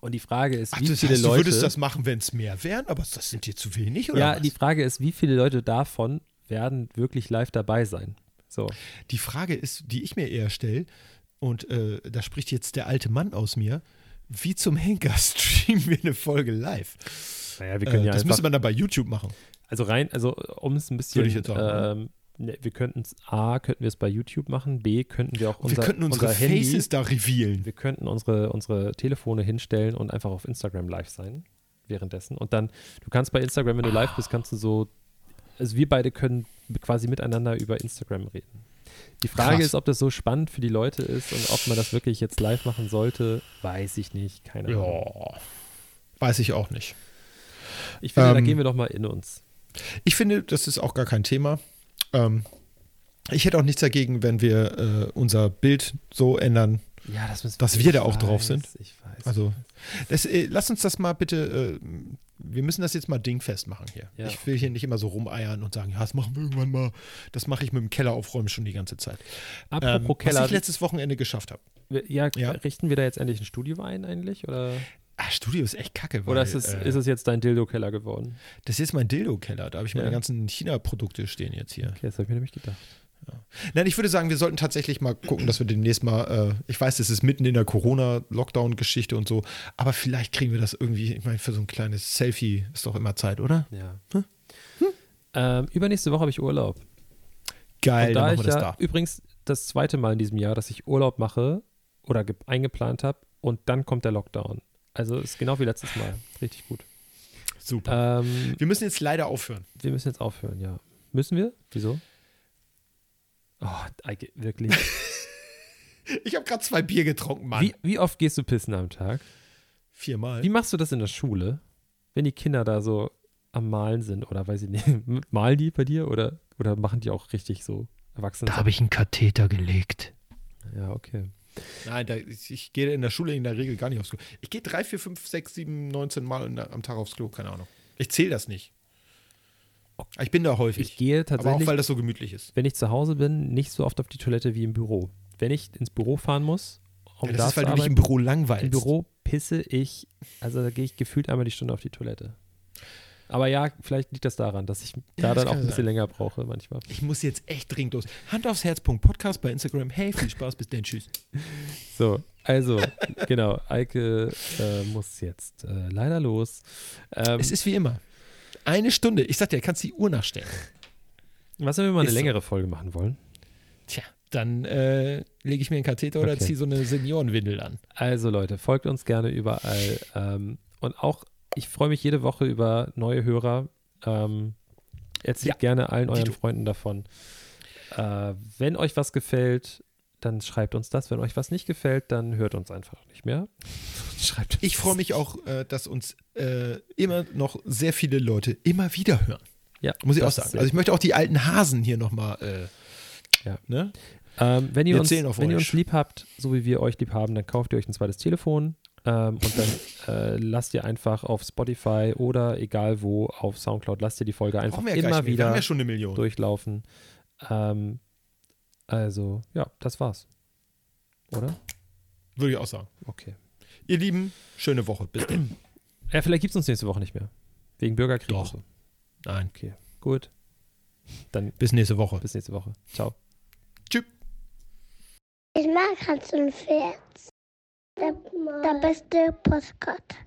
Und die Frage ist, Ach, wie viele heißt, du Leute. würdest das machen, wenn es mehr wären, aber das sind dir zu wenig, oder? ja, was? die Frage ist, wie viele Leute davon werden wirklich live dabei sein? So. Die Frage ist, die ich mir eher stelle, und äh, da spricht jetzt der alte Mann aus mir, wie zum Henker *laughs* streamen wir eine Folge live? Naja, wir Äh, können ja das müsste man dann bei YouTube machen. also rein, also um es ein bisschen, Ne, wir könnten es, A, könnten wir es bei YouTube machen, B, könnten wir auch unser, wir könnten unsere unser Handy, Faces da revealen. wir könnten unsere, unsere Telefone hinstellen und einfach auf Instagram live sein währenddessen. Und dann, du kannst bei Instagram, wenn du live bist, kannst du so, also wir beide können quasi miteinander über Instagram reden. Die Frage Krass. ist, ob das so spannend für die Leute ist und ob man das wirklich jetzt live machen sollte, weiß ich nicht, keine Ahnung. Ja. Weiß ich auch nicht. Ich finde, da Ähm, gehen wir doch mal in uns. Ich finde, das ist auch gar kein Thema. Ähm, ich hätte auch nichts dagegen, wenn wir äh, unser Bild so ändern. Ja, das müssen dass ich wir da auch weiß, drauf sind. Ich weiß. Also, das, äh, lass uns das mal bitte, äh, wir müssen das jetzt mal dingfest machen hier. Ja. Ich will hier nicht immer so rumeiern und sagen, ja, das machen wir irgendwann mal. Das mache ich mit dem Keller aufräumen schon die ganze Zeit. Apropos Ähm, was Keller, ich letztes Wochenende geschafft habe. ja, Ja. richten wir da jetzt endlich ein Studio ein eigentlich? Oder, Ah, Studio ist echt kacke. Weil, oder ist, es, äh, ist es jetzt dein Dildo-Keller geworden? das ist mein Dildo-Keller. Da habe ich meine Ja. ganzen China-Produkte stehen jetzt hier. Okay, das habe ich mir nämlich gedacht. Nein, ich würde sagen, wir sollten tatsächlich mal gucken, dass wir demnächst mal, äh, ich weiß, es ist mitten in der Corona-Lockdown-Geschichte und so, aber vielleicht kriegen wir das irgendwie, ich meine, für so ein kleines Selfie ist doch immer Zeit, oder? Ja. Hm? Ähm, übernächste Woche habe ich Urlaub. Geil, und dann da machen wir das ja da. übrigens das zweite Mal in diesem Jahr, dass ich Urlaub mache oder ge- eingeplant habe und dann kommt der Lockdown. Also ist genau wie letztes Mal. Richtig gut. Super. Ähm, wir müssen jetzt leider aufhören. wir müssen jetzt aufhören, ja. Müssen wir? Wieso? Oh, wirklich. *laughs* Ich habe gerade zwei Bier getrunken, Mann. Wie, wie oft gehst du pissen am Tag? Viermal. Wie machst du das in der Schule, wenn die Kinder da so am Malen sind oder weiß ich nicht, *laughs* malen die bei dir oder, oder machen die auch richtig so erwachsen? ich einen Katheter gelegt. Ja, okay. Nein, da, ich, ich gehe in der Schule in der Regel gar nicht aufs Klo. Ich gehe drei, vier, fünf, sechs, sieben, 19 Mal der, am Tag aufs Klo, keine Ahnung. Ich zähle das nicht. Ich bin da häufig. Ich gehe aber auch, tatsächlich, weil das so gemütlich ist. wenn ich zu Hause bin, nicht so oft auf die Toilette wie im Büro. Wenn ich ins Büro fahren muss, um Ja, da das ist, weil du dich im Büro langweilst. im Büro pisse ich, also da gehe ich gefühlt einmal die Stunde auf die Toilette. Aber ja, vielleicht liegt das daran, dass ich Ja, da das dann auch ein bisschen sein. länger brauche manchmal. Ich muss jetzt echt dringend los. Hand aufs Herz. Podcast bei Instagram. Hey, viel Spaß, bis dann. Tschüss. So, also, *laughs* genau, Eike äh, muss jetzt äh, leider los. Ähm, Es ist wie immer. Eine Stunde. Ich sag dir, kannst die Uhr nachstellen. was, wenn wir mal eine ist so. längere Folge machen wollen? Tja, dann äh, lege ich mir einen Katheter oder Okay. ziehe so eine Seniorenwindel an. Also Leute, folgt uns gerne überall. Ähm, und auch, ich freue mich jede Woche über neue Hörer. Ähm, erzählt Ja, gerne allen euren Dito. Freunden davon. Äh, wenn euch was gefällt, dann schreibt uns das. Wenn euch was nicht gefällt, dann hört uns einfach nicht mehr. *laughs* schreibt Ich freue mich auch, äh, dass uns äh, immer noch sehr viele Leute immer wieder hören. Ja, Muss ich auch sagen. Also ich möchte auch die alten Hasen hier nochmal. Äh, Ja. ne? Ähm, wenn ihr, Wir uns, wenn ihr uns lieb habt, so wie wir euch lieb haben, dann kauft ihr euch ein zweites Telefon ähm, und dann äh, lasst ihr einfach auf Spotify oder egal wo auf Soundcloud, lasst ihr die Folge einfach immer haben wieder ja schon eine Million. durchlaufen. Ähm, also, ja, das war's. Oder? Würde ich auch sagen. Okay. Ihr Lieben, schöne Woche. Bis dann. Ja, vielleicht gibt's uns nächste Woche nicht mehr. Wegen Bürgerkrieg Doch. und so. Nein. Okay, gut. Dann Bis nächste Woche. bis nächste Woche. Ciao. Tschüss. Ich mag Hans und Pferd. Der, der beste Postkarte.